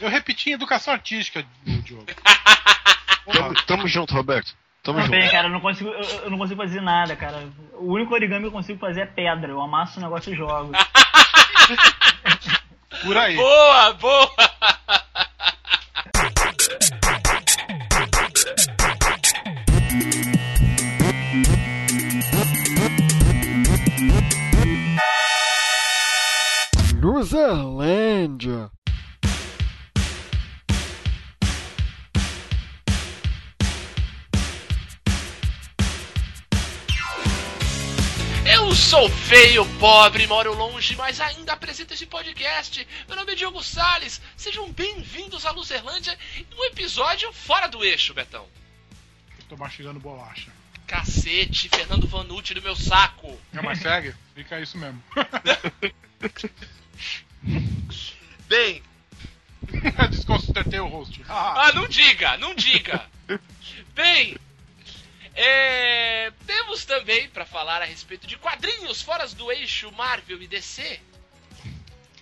Eu repeti em educação artística, Diogo. tamo, tamo junto, Roberto. Tamo Não, junto. bem, cara, eu não, consigo, eu, eu não consigo fazer nada, cara. O único origami que eu consigo fazer é pedra. Eu amasso o negócio e jogo. Por aí. Boa, boa! Luzerlândia. Sou feio, pobre, moro longe, mas ainda apresento esse podcast. Meu nome é Diogo Salles. Sejam bem-vindos à Luzerlândia um episódio fora do eixo, Betão. Tô mastigando bolacha. Cacete, Fernando Vanucci do meu saco. Não, mas segue? Fica isso mesmo. Bem, Desconcertei o host. ah, não diga, não diga. Bem, é, temos também para falar a respeito de quadrinhos fora do eixo Marvel e DC.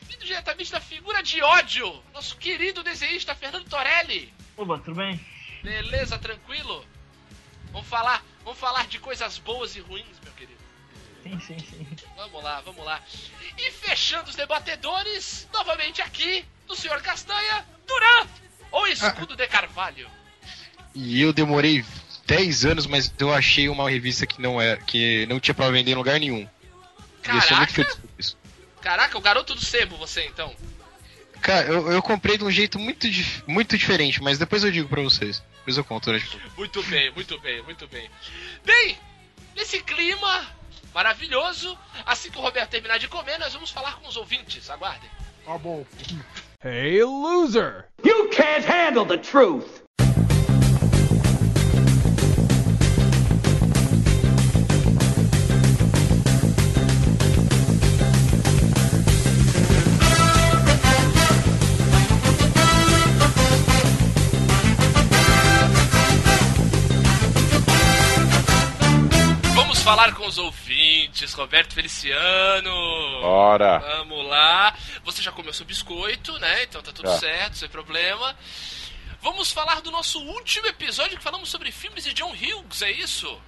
Vindo diretamente da figura de ódio, nosso querido desenhista Fernando Torelli. Oba, tudo bem? Beleza, tranquilo? Vamos falar, vamos falar de coisas boas e ruins, meu querido. Sim, sim, sim. Vamos lá, vamos lá. E fechando os debatedores, novamente aqui, do senhor Castanha, Duran, ou Escudo de Carvalho. E eu demorei 10 anos, mas eu achei uma revista que não é, que não tinha pra vender em lugar nenhum. E eu sou muito feliz Caraca, por isso. caraca, o garoto do sebo, você então. Cara, eu, eu comprei de um jeito muito, muito diferente, mas depois eu digo pra vocês. Depois eu conto, né? Tipo, Muito bem, muito bem, muito bem. Bem, nesse clima maravilhoso, assim que o Roberto terminar de comer, nós vamos falar com os ouvintes. Aguardem. Tá bom. Hey, loser. You can't handle the truth. Falar com os ouvintes, Roberto Feliciano. Ora. Vamos lá. Você já comeu seu biscoito, né? Então tá tudo Já. certo, sem problema. Vamos falar do nosso último episódio que falamos sobre filmes de John Hughes, é isso?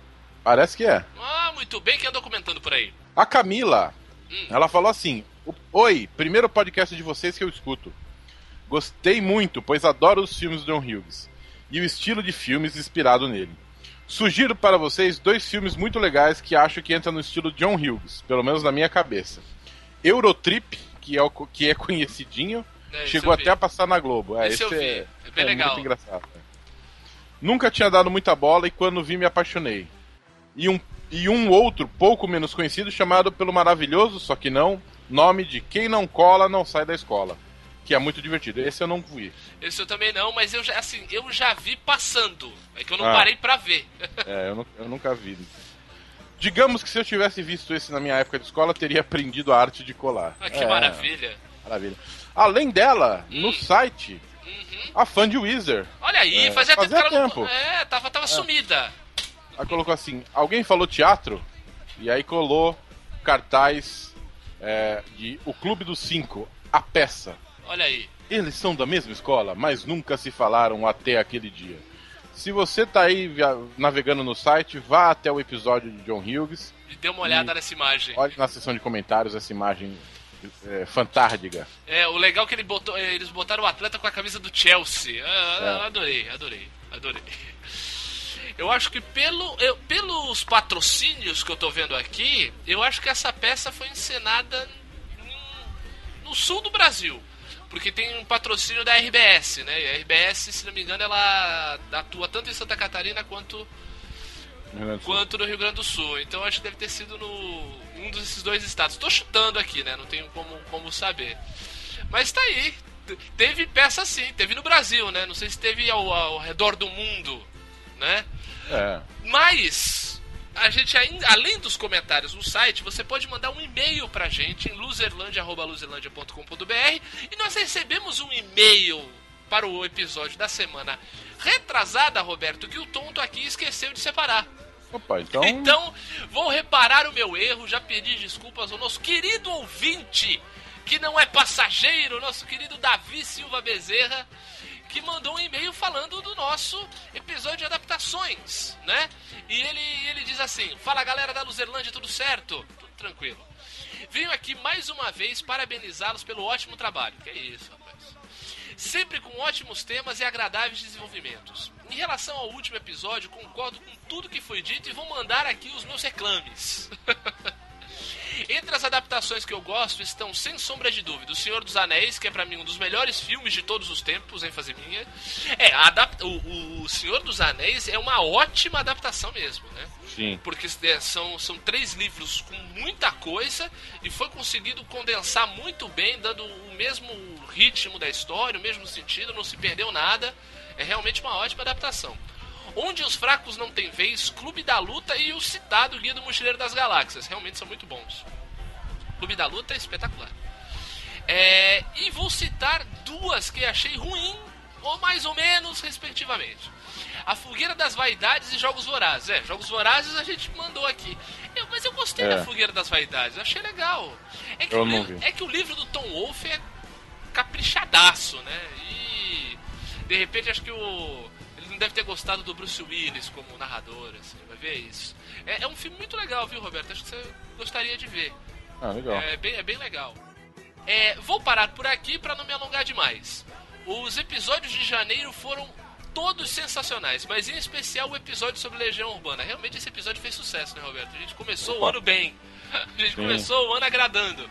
Parece que é. Ah, muito bem, quem andou comentando por aí? A Camila, Hum. ela falou assim: "O- Oi, primeiro podcast de vocês que eu escuto. Gostei muito, pois adoro os filmes do John Hughes e o estilo de filmes inspirado nele. Sugiro para vocês dois filmes muito legais que acho que entram no estilo John Hughes, pelo menos na minha cabeça. Eurotrip, que é, o que é conhecidinho, É, esse chegou até a passar na Globo. É, Esse vi, é, é bem legal. muito engraçado. né? Nunca tinha dado muita bola e quando vi me apaixonei. E um, e um outro pouco menos conhecido chamado pelo maravilhoso, só que não, nome de Quem Não Cola Não Sai da Escola. Que é muito divertido. Esse eu não vi. Esse eu também não, mas eu já, assim, eu já vi passando. É que eu não Ah. parei pra ver. É, eu, nu- eu nunca vi. Digamos que se eu tivesse visto esse na minha época de escola, teria aprendido a arte de colar. Ah, que É, maravilha. Maravilha. Além dela, Hum. no site, Uhum. a fã de Weezer. Olha aí, É, fazia, tempo fazia não- tempo. É, tava, tava sumida. Ela colocou assim: alguém falou teatro? E aí colou cartaz é, de O Clube dos Cinco, a peça. Olha aí. Eles são da mesma escola, mas nunca se falaram até aquele dia. Se você tá aí navegando no site, vá até o episódio de John Hughes, E dê uma olhada nessa imagem. olhe na seção de comentários essa imagem é, fantástica. É, o legal é que ele botou, é, eles botaram o atleta com a camisa do Chelsea. Ah, É. Adorei, adorei, adorei. Eu acho que pelo, eu- pelos patrocínios que eu tô vendo aqui, eu acho que essa peça foi encenada no sul do Brasil. Porque tem um patrocínio da RBS, né? E a RBS, se não me engano, ela atua tanto em Santa Catarina quanto quanto no Rio Grande do Sul. Então acho que deve ter sido no um desses dois estados. Tô chutando aqui, né? Não tenho como, como saber. Mas tá aí. Te- Teve peça sim, teve no Brasil, né? Não sei se teve ao, ao redor do mundo, né? É. Mas a gente ainda, além dos comentários no site, você pode mandar um e-mail pra gente em loserlandia@loserlandia.com.br e nós recebemos um e-mail para o episódio da semana retrasada, Roberto, que o tonto aqui esqueceu de separar. Opa, então. Então, vou reparar o meu erro, já pedi desculpas ao nosso querido ouvinte que não é passageiro, nosso querido Davi Silva Bezerra, que mandou um e-mail falando do nosso episódio de adaptações, né? E ele, ele diz assim: Fala galera da Luzerlândia, tudo certo? Tudo tranquilo. Venho aqui mais uma vez parabenizá-los pelo ótimo trabalho. Que isso, rapaz. Sempre com ótimos temas e agradáveis desenvolvimentos. Em relação ao último episódio, concordo com tudo que foi dito e vou mandar aqui os meus reclames. Entre as adaptações que eu gosto estão, sem sombra de dúvida, O Senhor dos Anéis, que é pra mim um dos melhores filmes de todos os tempos, ênfase minha. É, a adap- o, o Senhor dos Anéis é uma ótima adaptação mesmo, né? Sim. Porque é, são, são três livros com muita coisa e foi conseguido condensar muito bem, dando o mesmo ritmo da história, o mesmo sentido, não se perdeu nada. É realmente uma ótima adaptação. Onde os fracos não têm vez, Clube da Luta e o citado Guia do Mochileiro das Galáxias. Realmente são muito bons. Clube da Luta é espetacular. É, e vou citar duas que achei ruim, ou mais ou menos, respectivamente. A Fogueira das Vaidades e Jogos Vorazes. É, Jogos Vorazes a gente mandou aqui. Eu- mas eu gostei É. da Fogueira das Vaidades, achei legal. É que, o livro, é que o livro do Tom Wolfe é caprichadaço, né? E de repente acho que o. Não deve ter gostado do Bruce Willis como narrador, assim, vai ver isso. É, é um filme muito legal, viu, Roberto? Acho que você gostaria de ver. Ah, legal. É bem, é bem legal. É, vou parar por aqui para não me alongar demais. Os episódios de janeiro foram todos sensacionais, mas em especial o episódio sobre Legião Urbana. Realmente esse episódio fez sucesso, né, Roberto? A gente começou o Opa. ano bem. A gente Sim. começou o ano agradando.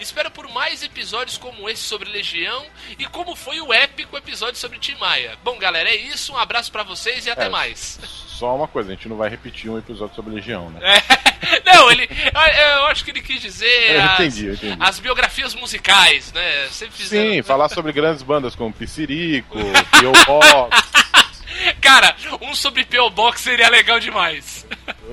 Espero por mais episódios como esse sobre Legião e como foi o épico episódio sobre Tim Maia. Bom, galera, é isso. Um abraço pra vocês e até É. mais. Só uma coisa, a gente não vai repetir um episódio sobre Legião, né? Não, ele. Eu, eu acho que ele quis dizer. Eu as, entendi, eu entendi. as biografias musicais, né? Sempre fizeram. Sim, falar sobre grandes bandas como Piscirico, P.O. Box. Cara, um sobre P.O. Box seria legal demais.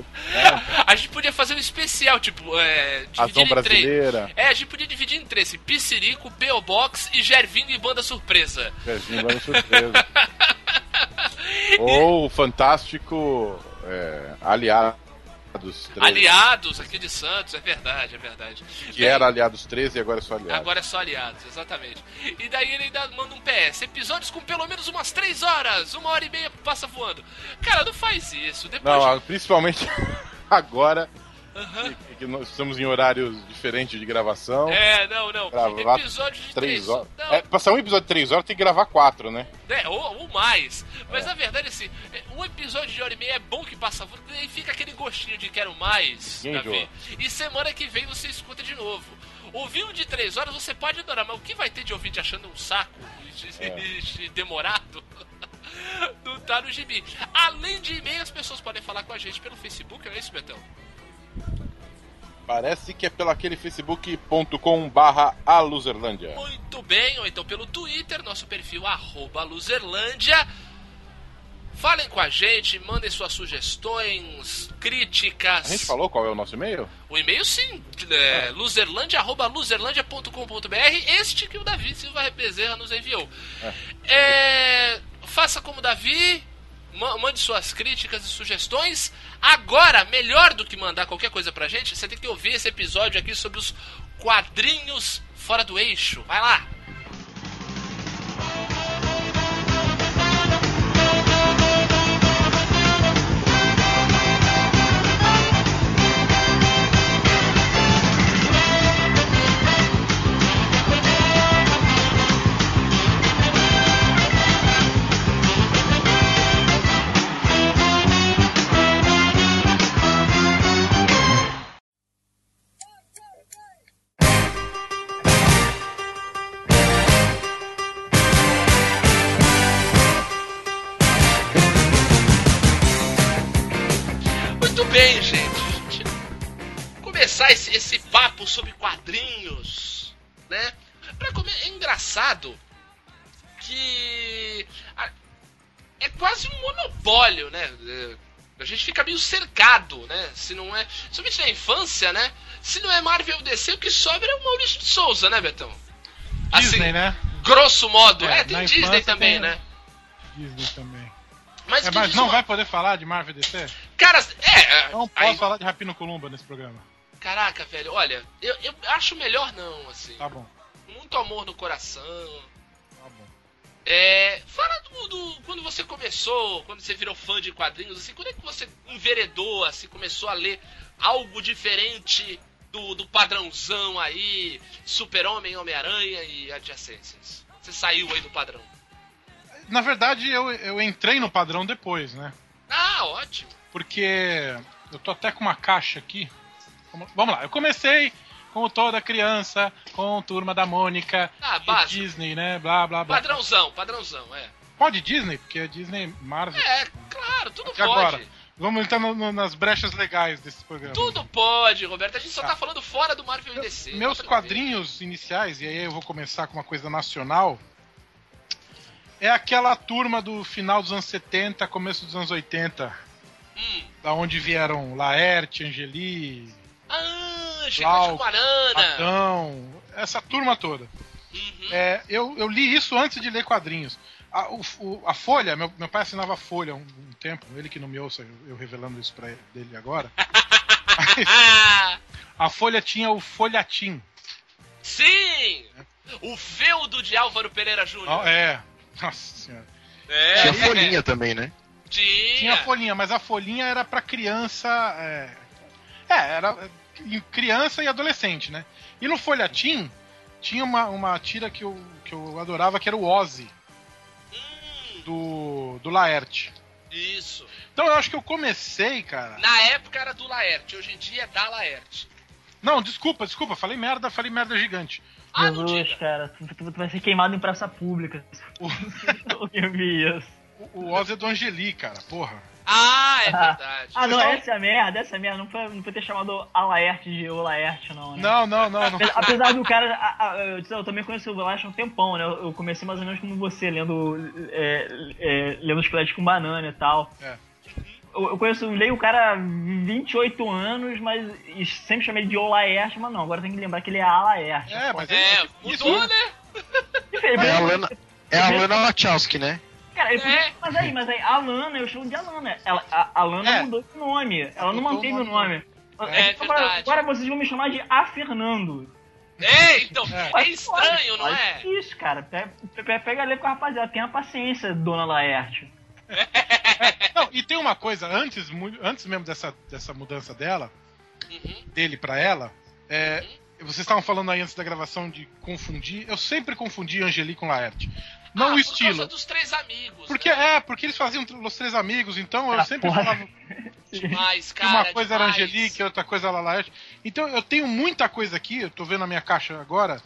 A gente podia fazer um especial, tipo, é, Ação dividir em três. Brasileira. É, a gente podia dividir em três: assim, Piscirico, P.O. Box e Gervinho e Banda Surpresa. Serginho vai no surpresa. Ou o fantástico é, Aliados 13. Aliados aqui de Santos, é verdade, é verdade. Que era Aliados 13 e agora é só Aliados. Agora é só aliados, exatamente. E daí ele ainda manda um PS. Episódios com pelo menos umas 3 horas, uma hora e meia passa voando. Cara, não faz isso. Depois Não, de- principalmente agora Aham. que, que nós estamos em horários diferentes de gravação. É, não, não. Gravar Episódio de 3 três horas. Não, É, pra sair um episódio de 3 horas tem que gravar 4, né? É, ou, ou mais. Mas na verdade, assim, é, um episódio de hora e meia é bom que passa aí fica aquele gostinho de quero mais, Davi. E semana que vem você escuta de novo. Ouvir um de três horas você pode adorar, mas o que vai ter de ouvinte achando um saco e É. de demorado? Não tá no gibi. Além de e-mail, as pessoas podem falar com a gente pelo Facebook, não é isso, Betão? Parece que é pelo aquele facebook.com barra aluzerlândia. Muito bem, ou então pelo Twitter, nosso perfil arroba Luzerlândia. Falem com a gente, mandem suas sugestões, críticas. A gente falou qual é o nosso e-mail? O e-mail sim, é, luzerlândia.com.br, este que o Davi Silva Bezerra nos enviou. É, faça como o Davi, mande suas críticas e sugestões. Agora, melhor do que mandar qualquer coisa pra gente, você tem que ouvir esse episódio aqui sobre os quadrinhos fora do eixo. Vai lá! Esse, esse papo sobre quadrinhos, né? Pra comer, é engraçado que a- é quase um monopólio, né? É, A gente fica meio cercado, né? Se não é, somente na infância, né? Se não é Marvel DC, o que sobra é o Maurício de Souza, né, Betão? Disney, né? Grosso modo. É, É, tem Disney também, tem- né? Disney também. Mas, É, mas não uma- vai poder falar de Marvel DC? Cara, é. Não aí- posso falar de Rapino Columba nesse programa. Caraca, velho, olha, eu, eu acho melhor não, assim. Tá bom. muito amor no coração. Tá bom. É, fala do, do- quando você começou, quando você virou fã de quadrinhos, assim, quando é que você enveredou, assim, começou a ler algo diferente do, do padrãozão aí, Super-Homem, Homem-Aranha e adjacências? Você saiu aí do padrão. Na verdade, eu, eu entrei no padrão depois, né? Ah, ótimo. Porque eu tô até com uma caixa aqui. Vamos, lá, eu comecei como toda criança, com Turma da Mônica, Ah. Disney, né? Blá, blá, blá. Padrãozão, padrãozão, é. Pode Disney, porque é Disney Marvel. É, claro, tudo Até pode. agora. Vamos entrar no- no- nas brechas legais desse programa. Tudo pode, Roberto. A gente só Tá. tá falando fora do Marvel e DC. Meus quadrinhos iniciais, e aí eu vou começar com uma coisa nacional, é aquela turma do final dos anos 70, começo dos anos 80, Hum. da onde vieram Laerte, Angeli, Ah, Chiclete com banana. Adão, essa turma toda. Uhum. É, eu, eu li isso antes de ler quadrinhos. A, o- o- a Folha, meu, meu pai assinava a Folha há um, um tempo, ele que não me ouça, eu, eu revelando isso pra ele, dele agora. A Folha tinha o Folhatim. sim! O feudo de Álvaro Pereira Júnior. Ó, é. Nossa senhora. É, Tinha folhinha também, né? Tinha. Tinha a folhinha, mas a folhinha era pra criança. É, é, era é, criança e adolescente, né? E no Folhatim tinha uma, uma tira que eu, que eu adorava, que era o Ozzy, Hum, do, do Laerte. isso. Então eu acho que eu comecei, cara. Na época era do Laerte, hoje em dia é da Laerte. Não, desculpa, desculpa, falei merda, falei merda gigante. Ah, não Jesus, diga. cara, tu, tu- tu vai ser queimado em praça pública. O, Eu vi isso. o, o Ozzy é do Angeli, cara, porra. Ah, é Ah. verdade. Ah, não, Então- essa é a merda, essa é a merda. Não foi, não foi ter chamado a Laerte de O Laerte, não, né? Não, não, não, não. Apesar- do cara. a- a- eu, eu também conheço o Laerte há um tempão, né? Eu eu comecei mais ou menos como você, lendo. É, é, lendo esqueletos com banana e tal. É. Eu, eu conheço, leio o cara há 28 anos, mas sempre chamei de O Laerte, mas não, agora tem que lembrar que ele é a Laerte. É, mas É, isso, mudou, né? É a Lana, é a Lana Wachowski, né? Cara, eu É. mas aí, mas aí, a Lana, eu chamo de Alana. Ela, a, a Lana É. mudou de nome. Ela não manteve o nome. É Então, agora, agora vocês vão me chamar de A Fernando. É, então, É. é estranho, não é? Isso, cara. Pe- pe- Pega ali com a rapaziada. Tenha paciência, dona Laerte. Não, e tem uma coisa, antes, antes mesmo dessa, dessa mudança dela, Uhum. dele pra ela, é, vocês estavam falando aí antes da gravação de confundir. Eu sempre confundi Angeli com Laerte. Não Ah, o Por estilo. causa dos três amigos. Porque né? é, porque eles faziam os três amigos, então eu Ah, sempre porra. falava Demais, cara. uma coisa era demais. Angelique, outra coisa era Laerte. Então eu tenho muita coisa aqui, eu tô vendo na minha caixa agora,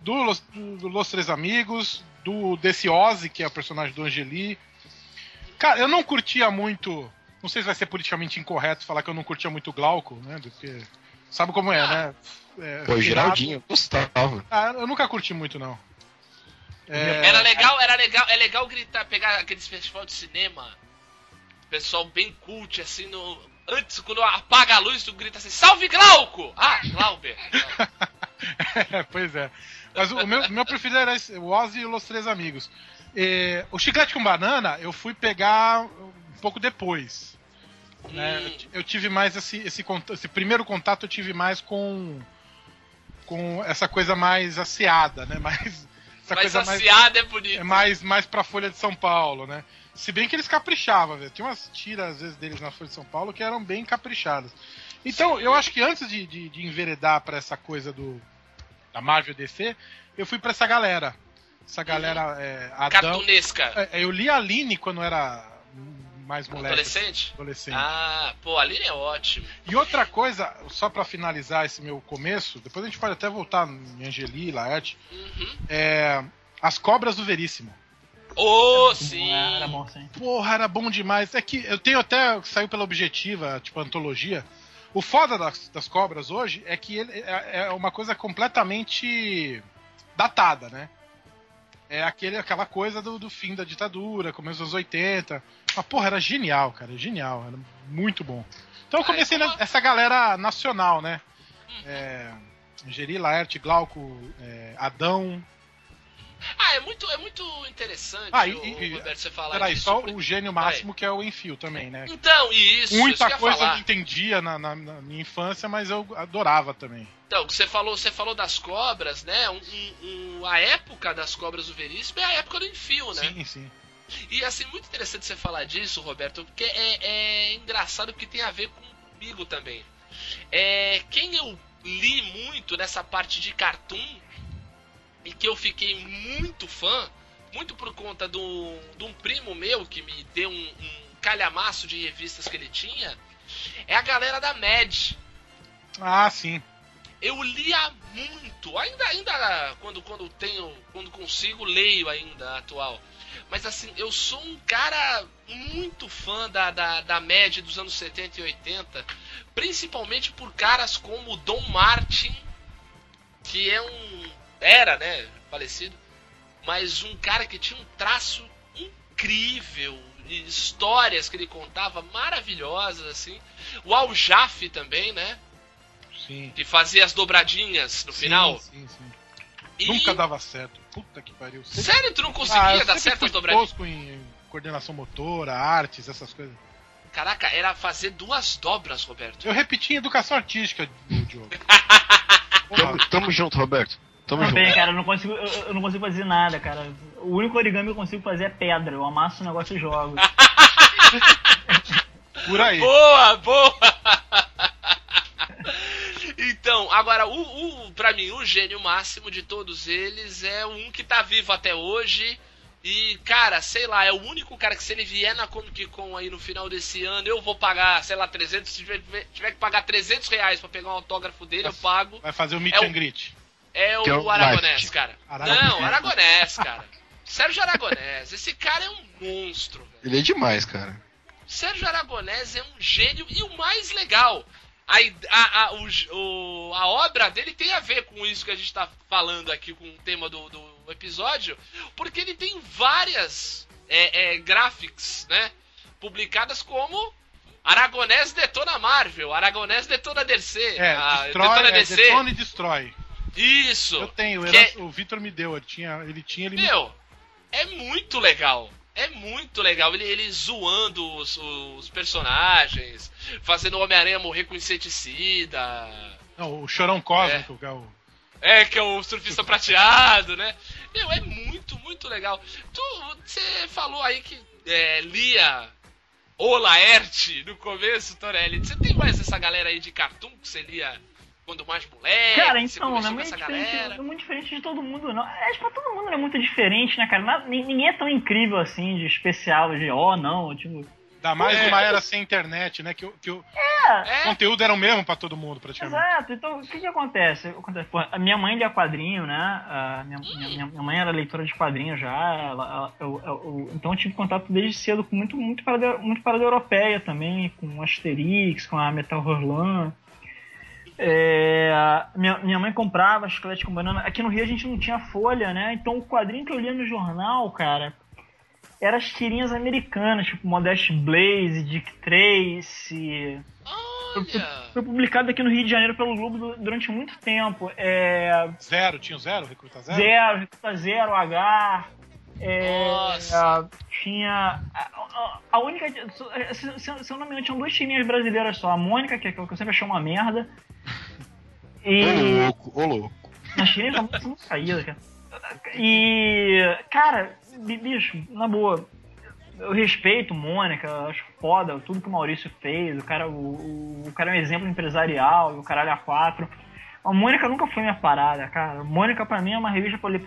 do Los, do, do Los Três Amigos, do desse Ozzy, que é o personagem do Angeli. Cara, eu não curtia muito. Não sei se vai ser politicamente incorreto falar que eu não curtia muito o Glauco, né? Porque. Sabe como é, né? É, Pô, finado. Geraldinho, Gustavo. Ah, eu nunca curti muito, não. É, Era legal, era legal, é legal gritar, pegar aqueles festival de cinema, pessoal bem cult, assim, no. Antes, quando apaga a luz, tu grita assim, salve Glauco! Ah, Glauber! É, pois é. Mas o, meu, meu preferido era esse, o Ozzy e os Três Amigos. É, o Chiclete com Banana eu fui pegar um pouco depois. né? Hum. Eu ti- Eu tive mais esse, esse, esse primeiro contato eu tive mais com com essa coisa mais asseada, né? Mais, essa Mas coisa mais, é bonito. é mais, mais pra Folha de São Paulo, né? Se bem que eles caprichavam, velho. Tinha umas tiras, às vezes, deles na Folha de São Paulo que eram bem caprichadas. Então, eu acho que antes de, de, de enveredar pra essa coisa do da Marvel DC, eu fui pra essa galera. Essa galera é, Adão. Cartunesca. É, eu li a Aline quando era mais moleque. Adolescente? Adolescente. Ah, pô, a Aline é ótimo. E outra coisa, só pra finalizar esse meu começo, depois a gente pode até voltar em Angeli, Laerte, Uhum. é As Cobras do Veríssimo. Ô, sim! Era bom, sim. Porra, era bom demais. É que eu tenho até, saiu pela Objetiva, tipo, antologia. O foda das, das cobras hoje é que ele é, é uma coisa completamente datada, né? É aquele, aquela coisa do, do fim da ditadura, começo dos 80. Mas, porra, era genial, cara, genial, era muito bom. Então eu Ah, comecei e como- nessa galera nacional, né? É, Angeri, Laerte, Glauco, é, Adão, Ah, é muito, é muito interessante, Ah, e- o- e- Roberto, você falar Peraí, disso. só o gênio máximo que é o Enfio também, né? Então, isso, isso Muita eu ia coisa eu não entendia na, na- na minha infância, mas eu adorava também. Então, você falou, você falou das cobras, né? Um- um- a época das cobras do Veríssimo é a época do enfio, né? Sim, sim. E assim, muito interessante você falar disso, Roberto, porque é, é engraçado que tem a ver comigo também. É, quem eu li muito nessa parte de cartoon e que eu fiquei muito fã, muito por conta do, de um primo meu que me deu um, um calhamaço de revistas que ele tinha, é a galera da Mad. Ah, sim. Eu lia muito, ainda, ainda quando, quando tenho, quando consigo, leio ainda a atual. Mas assim, eu sou um cara muito fã da, da, da média dos anos 70 e 80, principalmente por caras como o Don Martin, que é um. era, né? Falecido, mas um cara que tinha um traço incrível, histórias que ele contava maravilhosas, assim. O Al Jaffe também, né? Sim. Que fazia as dobradinhas no final. Sim, sim. E- Nunca dava certo. Puta que pariu. Sempre- Sério, tu não conseguia Ah, eu dar certas fui dobradinhas? tosco em coordenação motora, artes, essas coisas. Caraca, era fazer duas dobras, Roberto. Eu repeti em educação artística, Diogo. Tamo, tamo junto, Roberto. Tamo junto. Também, cara, eu não, consigo, eu, eu não consigo fazer nada, cara. O único origami que eu consigo fazer é pedra. Eu amasso o negócio e jogo. Por aí. Boa, boa! Então, agora, o, o, pra mim, o gênio máximo de todos eles é um que tá vivo até hoje. E, cara, sei lá, é o único cara que se ele vier na Comic Con aí no final desse ano, eu vou pagar, sei lá, 300, se tiver, tiver que pagar 300 reais pra pegar um autógrafo dele, eu pago. Vai fazer o meet É o- and greet. É Que é o o Aragonés, cara. Aragonés. Não, Aragonés, cara. Sérgio Aragonés. Esse cara é um monstro, velho. Ele é demais, cara. Sérgio Aragonés é um gênio e o mais legal, a, a, a, o a obra dele tem a ver com isso que a gente tá falando aqui, com o tema do, do episódio, porque ele tem várias é, é, graphics, né? Publicadas como Aragonés detona Marvel, Aragonés detona DC, É, a- destrói, detona é, DC. detona e destrói. Isso. Eu tenho, o Que é- o Vitor me deu, ele tinha, ele tinha, ele me Meu, é muito legal. É muito legal. Ele, ele zoando os, os personagens, fazendo o Homem-Aranha morrer com inseticida. Não, o Chorão Cósmico, que é o. É, que é o surfista prateado, né? Meu, é muito, muito legal. Tu, você falou aí que é, lia o Laerte no começo, Torelli. Você tem mais essa galera aí de cartoon que você lia quando mais moleque? Cara, então, não é muito, diferente, é muito diferente de todo mundo, não. Acho que pra todo mundo não é muito diferente, né, cara? Ninguém é tão incrível assim, de especial, de ó, não, tipo. Ainda mais É. numa era sem internet, né? Que, o- que o É, É, conteúdo era o mesmo pra todo mundo, praticamente. exato. Então, o que que acontece? Acontece, pô, a minha mãe lia quadrinho, né? A minha, minha, minha- mãe era leitora de quadrinhos já. ela- ela- eu- eu- eu- então eu tive contato desde cedo com muito, muito parada, muito parada europeia também, com Asterix, com a Metal Hurlan. É, minha, minha mãe comprava chiclete com banana. Aqui no Rio a gente não tinha folha, né? Então o quadrinho que eu lia no jornal, cara, era as tirinhas americanas, tipo Modeste Blaze, Dick Tracy. Foi publicado aqui no Rio de Janeiro pelo Globo du- durante muito tempo. É, Zero, tinha o zero, recruta zero? Zero, Recruta Zero, H. É, Nossa. tinha. A, a- única. Se, se- se eu não me engano, tinham duas tirinhas brasileiras só. A Mônica, que, é que eu sempre achei uma merda. Ô E. louco, ô louco. As tirinhas são muito- são muito caídas, cara. E. Cara, bi- bicho, na boa. Eu respeito Mônica, acho foda tudo que o Maurício fez. O cara, o, o, cara é um exemplo empresarial, e o caralho a quatro. A Mônica nunca foi minha parada, cara. Mônica pra mim é uma revista pra ler.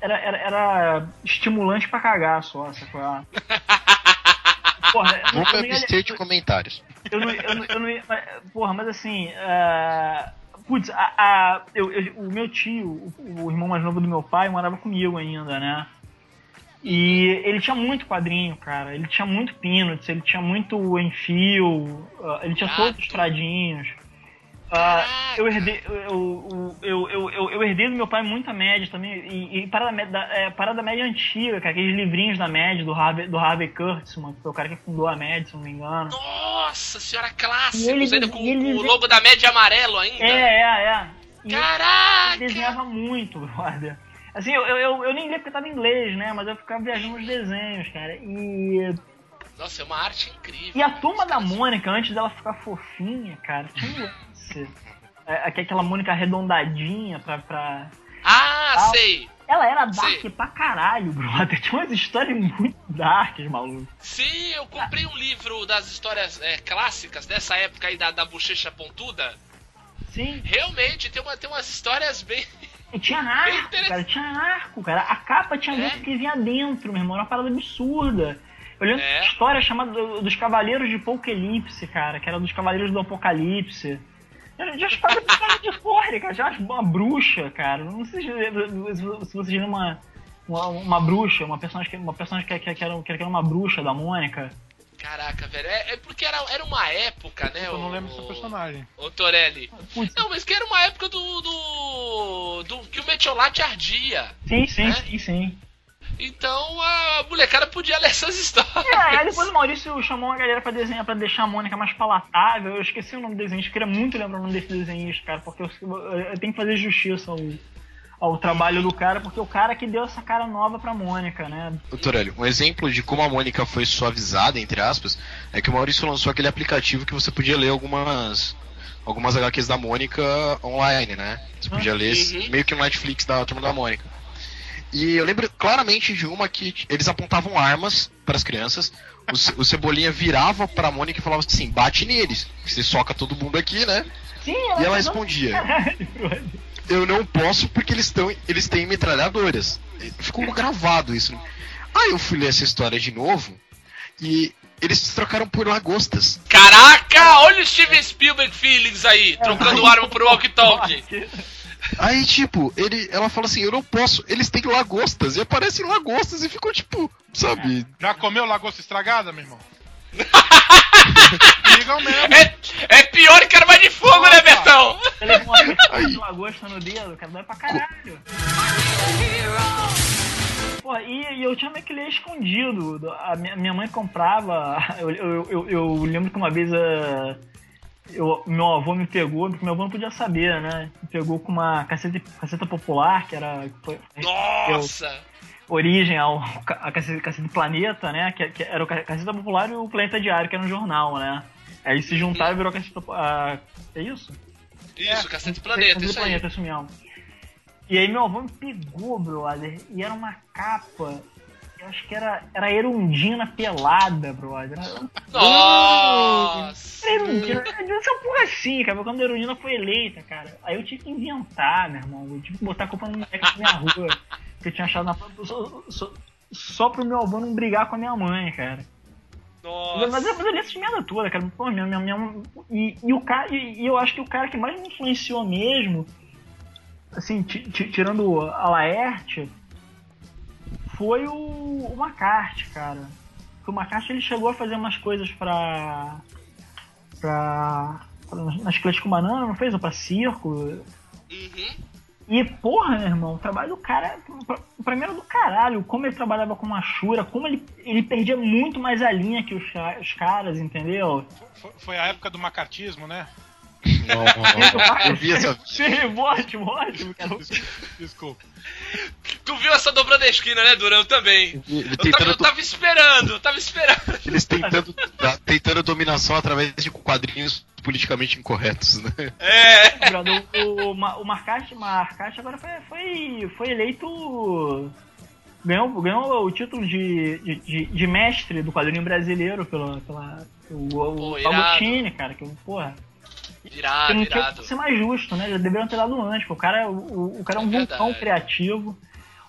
Era, era, era estimulante pra cagar só, sacou? Porra, eu eu não ia- abster de comentários. eu não, eu não, eu não ia. mas, Porra, mas assim. é, putz, a, a- eu- eu- o meu tio, o, o irmão mais novo do meu pai, morava comigo ainda, né? E ele tinha muito quadrinho, cara. Ele tinha muito Peanuts, ele tinha muito Enfio, ah, ele tinha Gato. todos os tradinhos. Ah, eu, herdei, eu, eu, eu, eu, eu herdei do meu pai muita média também. E, e parada, da, é, parada média antiga, cara. Aqueles livrinhos da média do Harvey, do Harvey Kurtzman, que foi o cara que fundou a média, se não me engano. Nossa senhora, clássicos, ele- ainda com ele- o logo da média amarelo ainda. É, é, é. E Caraca! ele desenhava muito, brother. Assim, eu, eu, eu nem li porque tava em inglês, né? Mas eu ficava viajando nos desenhos, cara. E. Nossa, é uma arte incrível. E a turma da Mônica, antes dela ficar fofinha, cara, tinha um lance. É, aquela Mônica arredondadinha pra. pra... Ah, sei. Ela era dark Sei. pra caralho, brother. Tinha umas histórias muito darks, maluco. Sim, eu comprei um livro das histórias é, clássicas dessa época aí da, da bochecha pontuda. Sim. Realmente, tem, uma, tem umas histórias bem. E tinha arco, cara. Tinha arco, cara. A capa tinha É. que vinha dentro, meu irmão. Era uma parada absurda. Eu lembro É. de uma história chamada do- dos Cavaleiros de Apocalipse, cara. Que era dos Cavaleiros do Apocalipse. Eu já história de porra, cara. Já uma bruxa, cara. Não sei se se vocês viram uma, uma, uma bruxa, uma personagem, que- uma personagem que, que, que, era, que era uma bruxa da Mônica. Caraca, velho. É, é porque era, era uma época, né? Eu não o- lembro dessa personagem. O Torelli. Putz, Não, mas que era uma época do. do. do que o Metiolate ardia. sim, sim, É? sim, sim. Então a molecada podia ler essas histórias. É, aí depois o Maurício chamou uma galera pra desenhar, pra deixar a Mônica mais palatável. Eu esqueci o nome do desenhista, eu queria muito lembrar o nome desse desenhista, cara, porque eu, eu tenho que fazer justiça ao, ao trabalho do cara, porque o cara que deu essa cara nova pra Mônica, né? Doutor Hélio, um exemplo de como a Mônica foi suavizada, entre aspas, é que o Maurício lançou aquele aplicativo que você podia ler algumas algumas HQs da Mônica online, né? Você podia ler Uhum. meio que um Netflix da turma da Mônica. E eu lembro claramente de uma que eles apontavam armas para as crianças. O, Ce- o Cebolinha virava pra Mônica e falava assim: bate neles. Você soca todo mundo aqui, né? Sim, E ela respondia: eu não posso porque eles, tão, eles têm metralhadoras. Ficou gravado isso. Aí eu fui ler essa história de novo e eles trocaram por lagostas. Caraca, olha o Steven Spielberg feelings aí, trocando arma por walkie-talkie. Aí, tipo, ele, ela fala assim, eu não posso, eles têm lagostas, e aparecem lagostas e ficou tipo, sabe? Já comeu lagosta estragada, meu irmão? Ligam mesmo. É, é pior que arma de fogo, né, Opa. Betão? Ele levou uma de lagosta no dedo, cara, dói pra caralho. Pô, e, e eu tinha meio que ler escondido. A minha, minha mãe comprava. Eu, eu, eu, eu lembro que uma vez a, eu, meu avô me pegou, porque meu avô não podia saber, né? Me pegou com uma caceta, caceta popular, que era. Foi, Nossa! origem ao a caceta, caceta planeta, né? Que, que era o Ca- Caceta Popular e o Planeta Diário, que era um jornal, né? Aí se juntaram e virou Caceta a, É isso? Isso, Cacete Planeta, Caceta isso aí. Planeta, isso mesmo. E aí meu avô me pegou, brother, e era uma capa. Eu acho que era, era Erundina pelada, brother. Nossa! era Erundina, uma porra assim, cara. Quando a Erundina foi eleita, cara. Aí eu tive que inventar, meu irmão. Eu tive que botar a culpa no moleque da minha rua. Que eu tinha achado na só, só, só pro meu avô não brigar com a minha mãe, cara. Mas, mas Nossa! eu li essa merda toda, cara. Pô, minha, minha, minha, e, e, o cara, e, e eu acho que o cara que mais me influenciou mesmo, assim, ti- ti- tirando a Laerte, foi o, o McCarthy, cara. Porque o McCarthy ele chegou a fazer umas coisas pra. pra. pra na com Banana, não fez? Ou pra circo. Uhum. E, porra, meu irmão, o trabalho do cara, pra, pra mim era do caralho. Como ele trabalhava com a Shura, como ele, ele perdia muito mais a linha que os, os caras, entendeu? Foi, foi a época do macartismo, né? Eu vi essa. Sim, ótimo, ótimo, cara. Desculpa. Tu viu essa dobrando a esquina, né, Durão? Também. Ele Eu tava, eu tava esperando, eu tava esperando. eles tentando, tá- tentando dominação através de quadrinhos politicamente incorretos, né? É. O, o, o Marcati, Marcati agora foi, foi, foi eleito. Ganhou, ganhou o título de, de, de, de mestre do quadrinho brasileiro pela, pela, o, o. Agostini, cara. Que, porra, que Irado, não tinha irado. que ser mais justo, né? Já deveriam ter dado antes. pô. O cara, o, o cara é um É vulcão verdade. criativo.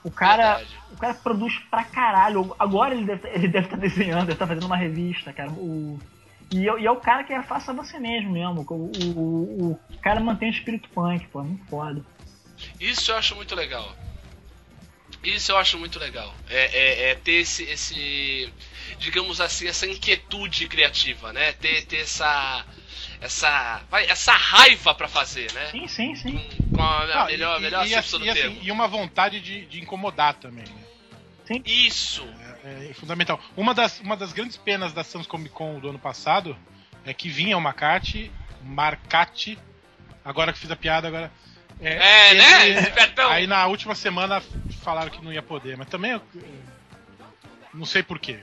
O cara, Verdade. o cara produz pra caralho. Agora ele deve ele deve estar desenhando, deve estar fazendo uma revista, cara. O, e, é- e é o cara que é faça você mesmo mesmo. O, o, o cara mantém o espírito punk, pô. é Muito foda. Isso eu acho muito legal. Isso eu acho muito legal. É, é- é ter esse, esse, digamos assim, essa inquietude criativa, né? Ter, ter essa, essa, vai, essa raiva pra fazer, né? Sim, sim, sim. Com, com a, melhor, e, melhor e, assim, do e, assim, e uma vontade de, de incomodar também, né? Isso. É, é fundamental. Uma das, uma das grandes penas da Sans Comic Con do ano passado é que vinha o Macate, Marcati, agora que fiz a piada, agora. É, né? ele- Espertão. Aí na última semana falaram que não ia poder, mas também eu, não sei porquê.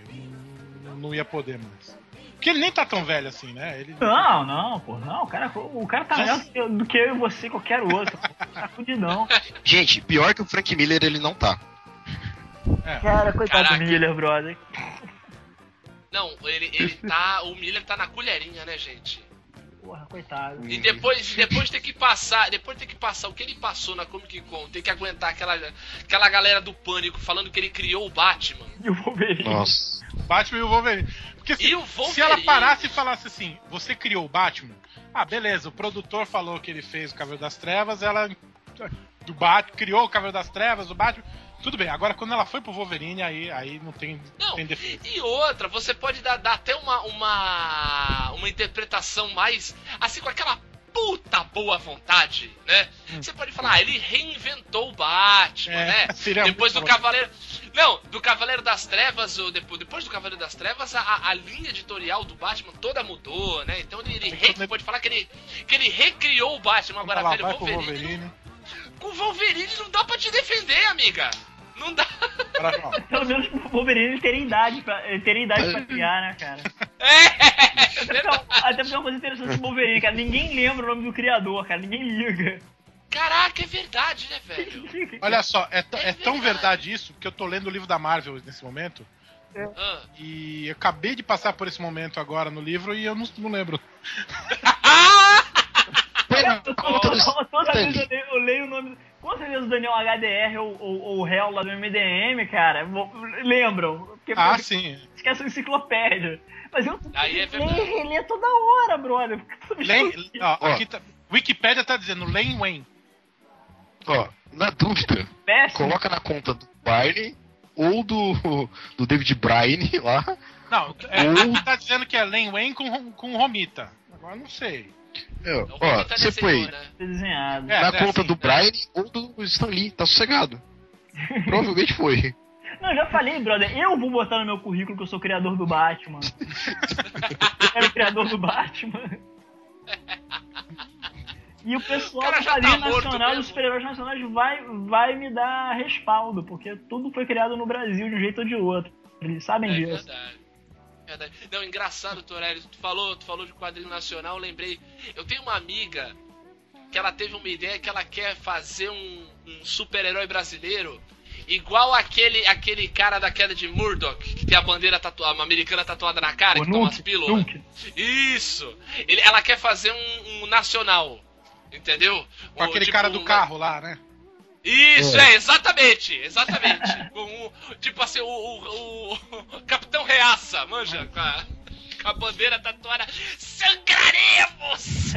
Não ia poder mais. Porque ele nem tá tão velho assim, né? Ele... Não, não, pô, não. O cara, o cara tá melhor do que- eu e você e qualquer outro. pô. Tá fudidão. Gente, pior que o Frank Miller, ele não tá. Cara, coitado Caraca. do Miller, brother. Não, ele, ele tá. O Miller tá na colherinha, né, gente? Porra, coitado. E depois, depois ter que passar, depois ter que passar o que ele passou na Comic Con, ter que aguentar aquela, aquela galera do pânico falando que ele criou o Batman. E o Wolverine. Nossa. Batman e o Wolverine. Porque se, o Wolverine? se ela parasse e falasse assim, você criou o Batman? Ah, beleza, o produtor falou que ele fez o Cavaleiro das Trevas, ela do Batman, criou o Cavaleiro das Trevas, o Batman. Tudo bem, agora quando ela foi pro Wolverine, aí, aí não tem, Não, tem defesa. E outra, você pode dar, dar até uma, uma uma interpretação mais assim com aquela puta boa vontade, né? Você pode falar, ah, ele reinventou o Batman, É, né? seria Depois do. Cavaleiro Não, do Cavaleiro das Trevas, ou depois, depois do Cavaleiro das Trevas, a, a linha editorial do Batman toda mudou, né? Então ele, ele re- pode falar que ele, que ele recriou o Batman, agora velho, Wolverine. Com o Wolverine não dá pra te defender, amiga. Não dá. Pelo menos o Wolverine ele teria idade pra, idade pra criar, né, cara? É, Até porque, até porque é uma coisa interessante do Wolverine, cara. Ninguém lembra o nome do criador, cara. Ninguém liga. Caraca, é verdade, né, velho? Olha só, é, É é tão verdade. verdade isso que eu tô lendo o livro da Marvel nesse momento. Ah. E eu acabei de passar por esse momento agora no livro e eu não, não lembro. Eu- do Toda toda vez eu leio, eu leio o nome. Com certeza o Daniel HDR ou, ou, ou o Hell lá do MDM, cara, lembram. Porque Ah, pô, sim. esquece a enciclopédia. Mas eu Aí é leio e toda hora, brother. Porque Len, ó, Ó. aqui tá, Wikipedia tá dizendo Len Wayne. Ó, na dúvida, Péssimo. coloca na conta do Barney ou do, do David Bryan lá. Não, é, Ou- tá dizendo que é Len Wayne com, com Romita. Agora não sei. Meu, É ó, você foi né? desenhado. É, na né, conta assim, do né? Bryan ou do Stan Lee, tá sossegado. Provavelmente foi. Não, eu já falei, brother. Eu vou botar no meu currículo que eu sou criador do Batman. eu era o criador do Batman. E o pessoal do já tá nacional, dos super-heróis nacionais, vai, vai me dar respaldo, porque tudo foi criado no Brasil de um jeito ou de outro. Eles sabem É disso. verdade. Verdade. Não, engraçado, Torelli, tu falou, tu falou de quadrinho nacional, eu lembrei. Eu tenho uma amiga que ela teve uma ideia que ela quer fazer um, um super-herói brasileiro igual aquele aquele cara da queda de Murdoch, que tem a bandeira tatuada, americana tatuada na cara, O que toma Nuke, as pílulas. Nuke. Isso! Ele, ela quer fazer um, um nacional. Entendeu? Com O- aquele tipo, cara do um- carro lá, né? Isso, é, exatamente, exatamente. Com o- tipo assim, o, o- o Capitão Reaça, manja, com a, com a bandeira tatuada. Sangraremos!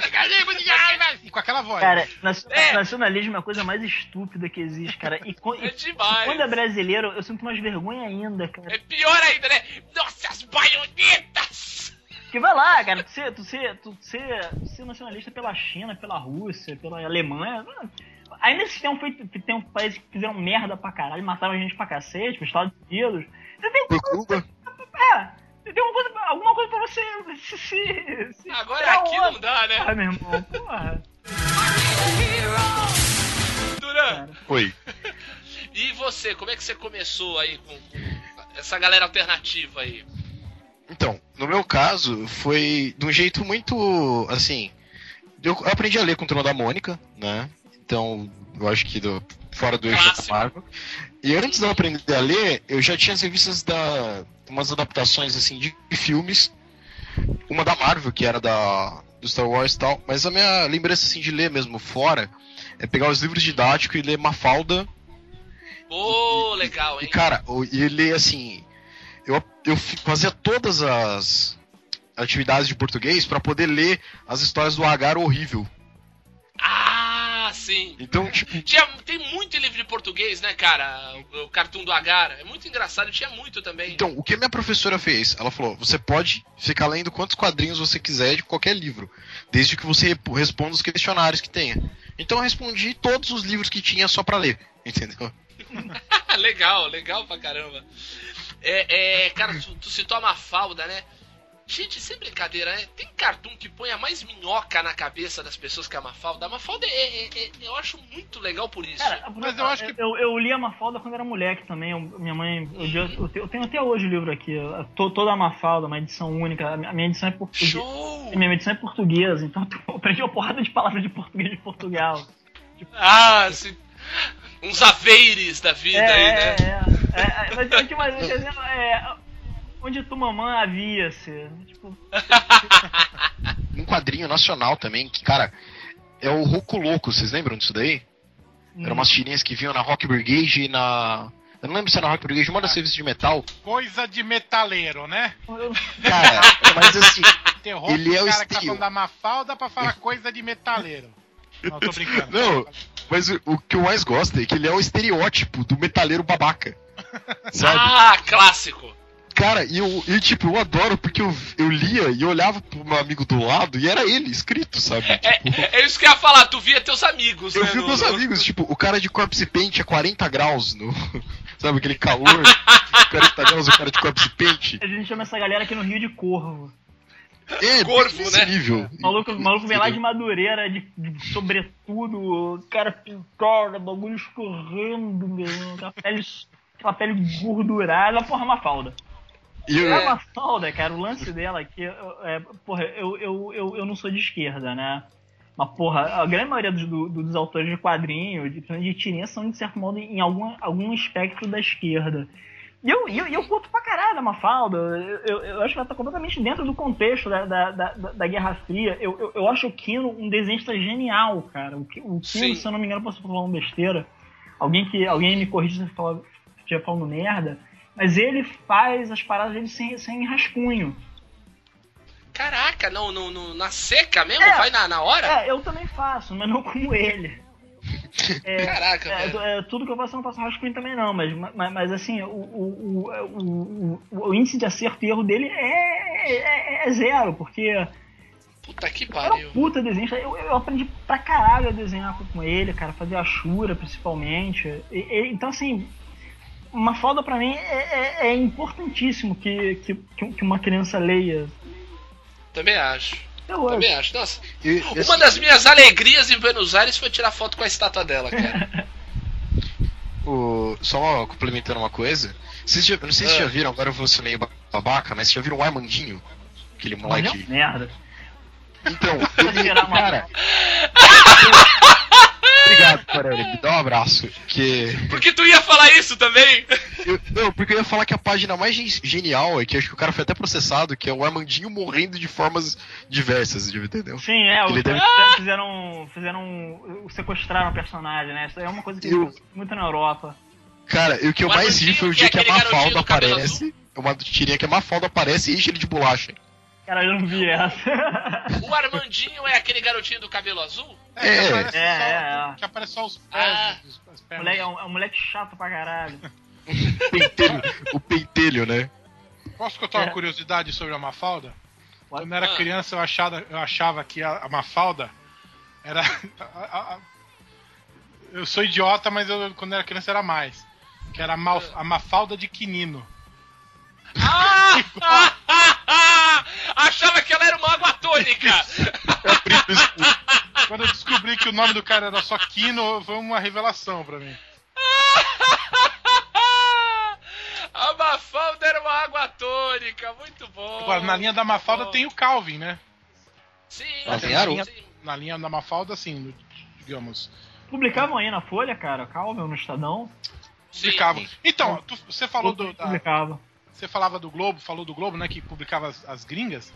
Sangraremos de raiva! E com aquela voz. Cara, É. nacionalismo é a coisa mais estúpida que existe, cara. E, co- É e demais. quando é brasileiro, eu sinto mais vergonha ainda, cara. É pior ainda, né? Nossas baionetas! Porque vai lá, cara, tu ser, tu ser, tu ser, tu ser nacionalista pela China, pela Rússia, pela Alemanha. mano, Ainda se tem um, feito, tem um país que fizeram merda pra caralho, mataram a gente pra cacete, os Estados Unidos. Você tem, Por Cuba. é, você tem alguma coisa, alguma coisa pra você se. se, se Agora aqui onda. não dá, né? Ah, meu irmão, porra. Duran, Foi. e você, como é que você começou aí com, com essa galera alternativa aí? Então, no meu caso, foi de um jeito muito. Assim. Eu aprendi a ler com o Turma da Mônica, né? Então, eu acho que do, fora do eixo da. Marvel. E antes de eu aprender a ler, eu já tinha as revistas da. umas adaptações assim de filmes. Uma da Marvel, que era da. do Star Wars e tal. Mas a minha lembrança assim de ler mesmo fora é pegar os livros didáticos e ler Mafalda Pô, legal, e, hein? cara, o- e ele, assim. Eu, eu fazia todas as atividades de português pra poder ler as histórias do Agar horrível. Sim. Então, tipo, Tinha, tem muito livro de português, né, cara? O, o Cartoon do Agar. É muito engraçado, tinha muito também. então, o que a minha professora fez? Ela falou: você pode ficar lendo quantos quadrinhos você quiser de qualquer livro, desde que você responda os questionários que tenha. Então eu respondi todos os livros que tinha só pra ler, entendeu? legal, legal pra caramba. É, é, cara, tu, tu citou a Mafalda, né? Gente, sem brincadeira, né? Tem cartoon que põe a mais minhoca na cabeça das pessoas que a Mafalda. A Mafalda é, é- é- eu acho muito legal por isso. Cara, Mas eu acho que- Eu, eu li a Mafalda quando era moleque também. eu- minha mãe. Eu, li- eu te- eu tenho até hoje o livro aqui. toda a Mafalda, uma edição única. A minha edição é português. Show! Minha edição é portuguesa, então eu aprendi uma porrada de palavras de português de Portugal. Ah, se... uns aveires da vida É, aí, é, né? é, é, é, mas mais um exemplo, é, onde tu mamãe havia-se. Tipo, Um quadrinho nacional também, que, cara, é o Roco Louco, vocês lembram disso daí? Eram umas tirinhas que vinham na Rock Brigade e na. Eu não lembro se era na Rock Brigade, uma das revistas de metal. Coisa de metaleiro, né? Cara, mas assim, Interrompe Ele é o cara que tá estilo. falando da Mafalda pra falar coisa de metaleiro. Não, tô brincando. Não, mas o, o que eu mais gosto é que ele é o estereótipo do metaleiro babaca. Sabe? Ah, clássico! Cara, e eu, eu, tipo, eu adoro porque eu, eu lia e olhava pro meu amigo do lado e era ele, escrito, sabe? É, Tipo, é isso que eu ia falar, tu via teus amigos, eu né? vi no- meus amigos, tipo, o cara de corpse paint a 40 graus, no, sabe, aquele calor, 40 graus, o cara de corpse paint. a gente chama essa galera aqui no Rio de Corvo. É, Corvo, né? nível. O maluco, o maluco vem lá de Madureira, de, de sobretudo, cara pintada, bagulho escorrendo, meu, irmão, aquela pele, aquela pele gordurada, porra, uma falda. E eu- É uma falda, cara, o lance dela aqui, é, porra, eu, eu, eu, eu não sou de esquerda, né? Mas, porra, a grande maioria dos, do- dos autores de quadrinho, de, de tirinha, são, de certo modo, em algum, algum espectro da esquerda. E eu, eu, eu curto pra caralho a Mafalda. Eu, eu, eu acho que ela tá completamente dentro do contexto da, da, da, da- Guerra Fria. Eu, eu, eu acho o Kino um desenhista genial, cara. O, o Sim. Kino, se eu não me engano, posso estar falando besteira. Alguém, que, alguém me corrija se eu estiver falando merda. Mas ele faz as paradas dele sem, sem rascunho. Caraca, não, não, não- na seca mesmo? É. Vai na, na hora? É, eu também faço, mas não como ele. É, Caraca, é, velho. é, tudo que eu faço eu não faço rascunho também não, mas, mas, mas, assim, o, o, o, o, índice de acerto e erro dele é, é, é zero, porque Puta que pariu. puta desenhista. Eu, eu aprendi pra caralho a desenhar com ele, cara, fazer a Shura principalmente. E- e- então, assim, uma falda pra mim é, é- é importantíssimo que, que, que uma criança leia. Também acho. Eu acho. Também acho. Nossa, eu- uma assim, das minhas alegrias em Buenos Aires foi tirar foto com a estátua dela, cara. o- só complementando uma coisa. Vocês já, não sei se Ah. já viram, agora eu vou ser meio babaca, mas vocês já viram o Armandinho? Aquele moleque. merda. Então, ele, cara. Obrigado, Corelli. Me dá um abraço. Que. Porque tu ia falar isso também? eu- não, porque eu ia falar que a página mais gen- genial é que acho que o cara foi até processado, que é o Armandinho morrendo de formas diversas, entendeu? Sim, é, Ele os deve- caras fizeram. fizeram. sequestraram o personagem, né? Isso é uma coisa que Eu- muito na Europa. Cara, e o que eu O mais ri Armandinho, foi o que dia é que a Mafalda aparece. Uma tirinha que a Mafalda aparece e enche ele de bolacha. Cara, eu não vi essa. O Armandinho é aquele garotinho do cabelo azul? É, que É. aparece, É, só, é, é. que aparece só os pés. Ah. os- as O pernas. moleque é, um, é um moleque chato pra caralho. Pentelho, o pentelho, né? Posso contar uma É. curiosidade sobre a Mafalda? Pode. Quando eu era Ah. criança, eu achava, eu achava que a, a Mafalda era. a- a- a- eu sou idiota, mas eu, quando eu era criança era mais. Que era a, mal- a Mafalda de Quinino. Ah! Achava que ela era uma água tônica. Quando eu descobri que o nome do cara era só Quino, foi uma revelação pra mim. A Mafalda era uma água tônica, muito bom. Agora, na linha da Mafalda bom. tem o Calvin, né? Sim, sim, Haroldo. sim. Na linha da Mafalda, assim, no- digamos. Publicavam aí na Folha, cara, Calvin no Estadão. Sim. Publicava. Então, tu- você falou do, da, Publicava. você falava do Globo, falou do Globo, né, que publicava as, as gringas.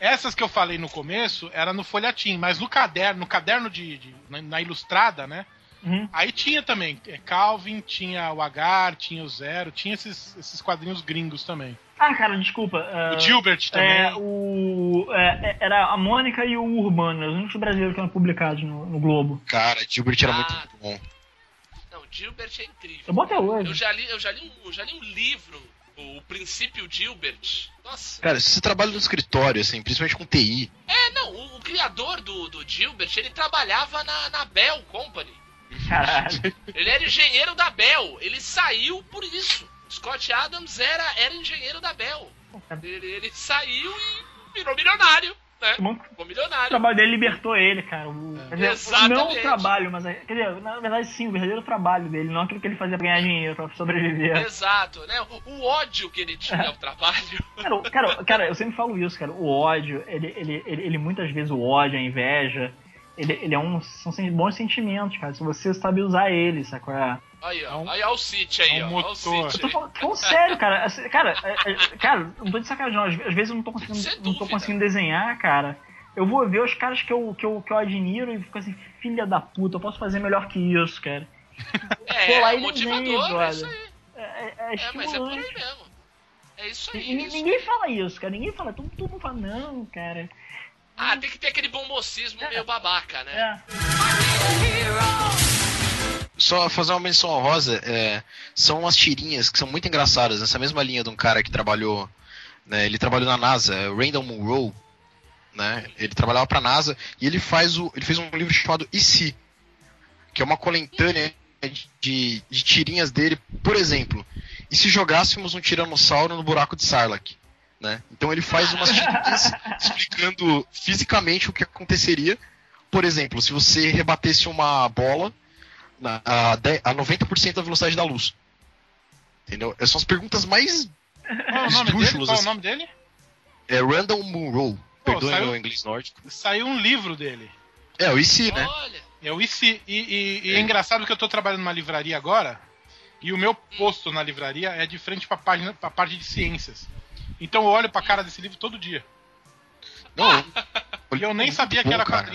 Essas que eu falei no começo era no folhetim, mas no caderno, no caderno de, de- na, na ilustrada, né? Uhum. Aí tinha também é, Calvin, tinha o Agar, tinha o Zero, tinha esses, esses quadrinhos gringos também. Ah, cara, desculpa. é, O Gilbert também. É, o, é, é, era a Mônica e o Urbano, os únicos brasileiros que eram publicados no, no Globo. Cara, Gilbert era Ah. muito bom. Não, Gilbert é incrível. Eu até hoje. Eu já li, eu já li, um, eu já li um livro, o Princípio Gilbert. Nossa. Cara, se você trabalha no escritório, assim, principalmente com TI, É, não, o, o criador do, do Gilbert, ele trabalhava na, na Bell Company. Caralho. Ele era engenheiro da Bell. Ele saiu por isso. Scott Adams era, era engenheiro da Bell. Ele, ele saiu e virou milionário, né? Ficou O milionário. trabalho dele libertou ele, cara. O, quer dizer, Exatamente. não o trabalho, mas. é- Quer dizer, na verdade, sim, o verdadeiro trabalho dele, não aquilo que ele fazia pra ganhar dinheiro, pra sobreviver. Exato, né? O, o ódio que ele tinha ao trabalho. Cara, o- cara, cara, eu sempre falo isso, cara. O ódio, ele, ele, ele, ele muitas vezes, o ódio, a inveja, ele, ele é um. São bons sentimentos, cara. Se você sabe usar eles, sabe qual é? Aí, É ó. um- Aí, ó o City aí, é um ó. Motor. Eu City tô falando, tô falando sério, cara. Assim, Cara, é- é- cara, não tô de sacanagem, não. Às vezes eu não tô conseguindo, Sem não tô dúvida. conseguindo desenhar, cara. Eu vou ver os caras que eu, que, eu, que eu admiro e fico assim, filha da puta, eu posso fazer melhor que isso, cara. É, Vou lá é motivador, desenho, é isso aí. É, é, é É, mas é por aí mesmo. É isso E aí. ninguém- isso. ninguém fala isso, cara. Ninguém fala. Todo, todo mundo fala, não, cara. Ah, tem que ter aquele bom mocismo meio babaca, né? É. Só fazer uma menção honrosa, é, são umas tirinhas que são muito engraçadas, nessa mesma linha de um cara que trabalhou, né, ele trabalhou na NASA, Randall Munro, né, ele trabalhava pra NASA, e ele, faz o, ele fez um livro chamado E Se, que é uma coletânea de, de tirinhas dele, por exemplo, e se jogássemos um tiranossauro no buraco de Sarlacc? Né? Então ele faz umas tirinhas explicando fisicamente o que aconteceria. Por exemplo, se você rebatesse uma bola na- a, a 90% da velocidade da luz. Entendeu? Essas são as perguntas mais. Qual é o nome dele? Qual é o assim. nome dele? É Randall Munro. Perdoe saiu- meu inglês nórdico. Saiu um livro dele. É, o IC, né? Olha. É o IC. E, e- e é É. engraçado que eu tô trabalhando numa livraria agora. E o meu posto na livraria é de frente pra, página, pra parte de ciências. Então eu olho pra cara desse livro todo dia. Não. E eu nem sabia que era cara.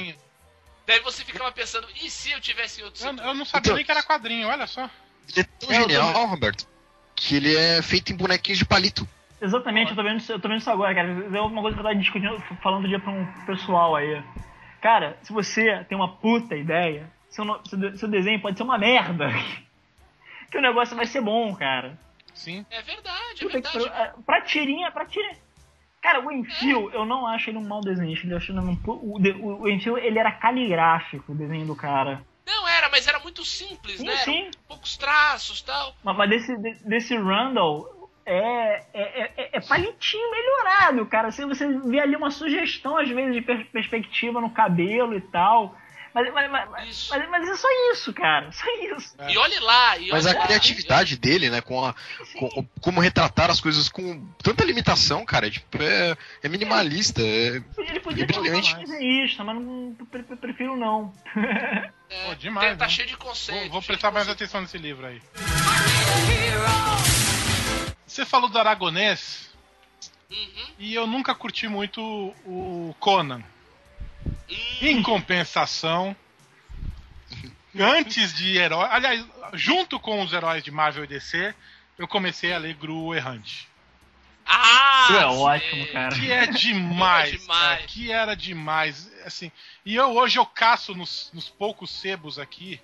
Daí você ficava pensando, e se eu tivesse em outro Eu, setor? eu não sabia Então- nem que era quadrinho, olha só. Ele é tão É, eu genial, também. Roberto, que ele é feito em bonequinhos de palito. Exatamente, eu tô, vendo isso, eu tô vendo isso agora, cara. É uma coisa que eu tava discutindo, falando outro dia pra um pessoal aí. Cara, se você tem uma puta ideia, seu, seu, de- seu desenho pode ser uma merda. que o negócio vai ser bom, cara. Sim. É verdade, é verdade. pariu. É, Pra tirinha, pra tirinha. Cara, o Enfio, eu não acho ele um mau desenhista. Eu acho ele um, o, o, Enfio, ele era caligráfico, o desenho do cara. Não era, mas era muito simples, Sim, né? Sim. poucos traços tal. Mas, mas desse, de- desse Randall é, é, é, é palitinho melhorado, cara. Assim, você vê ali uma sugestão, às vezes, de per- perspectiva no cabelo e tal. Mas, mas, mas, Isso. mas, mas é só isso, cara. Só isso. É. E olhe lá, e Mas a lá. criatividade dele, né, com a, com- como retratar as coisas com tanta limitação, cara, é, tipo, é, é minimalista. é- Ele podia É um brilhante. desenhista, mas não, pre- pre- prefiro não. É, Pô, demais, Tá, tá né? cheio de conceitos. Vou, vou prestar mais conceitos. atenção nesse livro aí. Você falou do Aragonês Uhum. e eu nunca curti muito o Conan. Em compensação, antes de herói, aliás, junto com os heróis de Marvel e DC, eu comecei a ler Gru Errante. Ah! É ótimo, cara. Que é demais, É demais. cara, que era demais, assim. E eu hoje eu caço nos, nos poucos sebos aqui,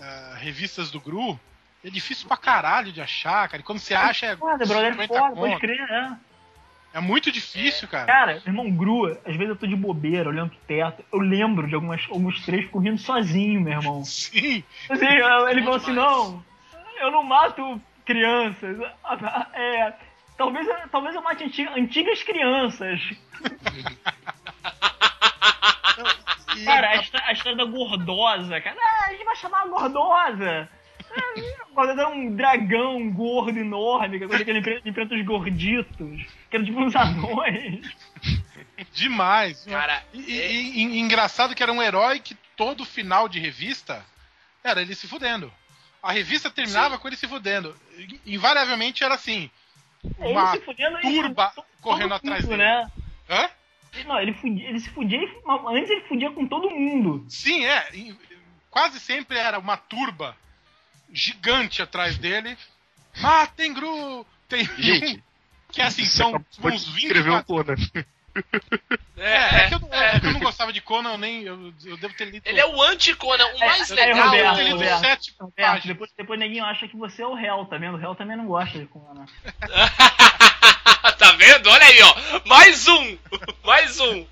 ah, revistas do Gru. É difícil pra caralho de achar, cara. E quando você acha é, Foda, brother, é 50 foda, pode crer, né? É muito difícil, cara. Cara, meu irmão grua, às vezes eu tô de bobeira, olhando pro teto, eu lembro de algumas, alguns trechos correndo sozinho, meu irmão. Sim. Assim, ele falou assim, não, eu não mato crianças. É, talvez, eu- talvez eu mate antiga- antigas crianças. Cara, a história da gordosa, cara. Ah, a gente vai chamar a gordosa. Gordosa era um dragão gordo enorme, que é coisa que ele enfrenta, enfrenta os gorditos, que eram tipo uns anões. demais. Cara, E, e- e- e engraçado que era um herói que todo final de revista era ele se fudendo. A revista terminava Sim. com ele se fudendo. Invariavelmente era assim. Ele Uma se fudendo e- turba todo correndo atrás dele. Né? Hã? Não, ele, fudia, ele se fudia, e- antes ele fudia com todo mundo. Sim, é. Quase sempre era uma turba gigante atrás dele. Ah, tem Gru! Tem Gente, um que assim, você são uns 20 escrever um Conan. É, é que eu, não- é que eu não gostava de Conan, eu nem. Eu, eu devo ter lido. Ele é o anti-Conan. O É, mais é, legal. eu Roberto, devo ter lido Roberto. sete Roberto, páginas. depois, depois neguinho acha que você é o réu, tá vendo? O réu também não gosta de Conan. tá vendo? Olha aí, ó. Mais um. Mais um.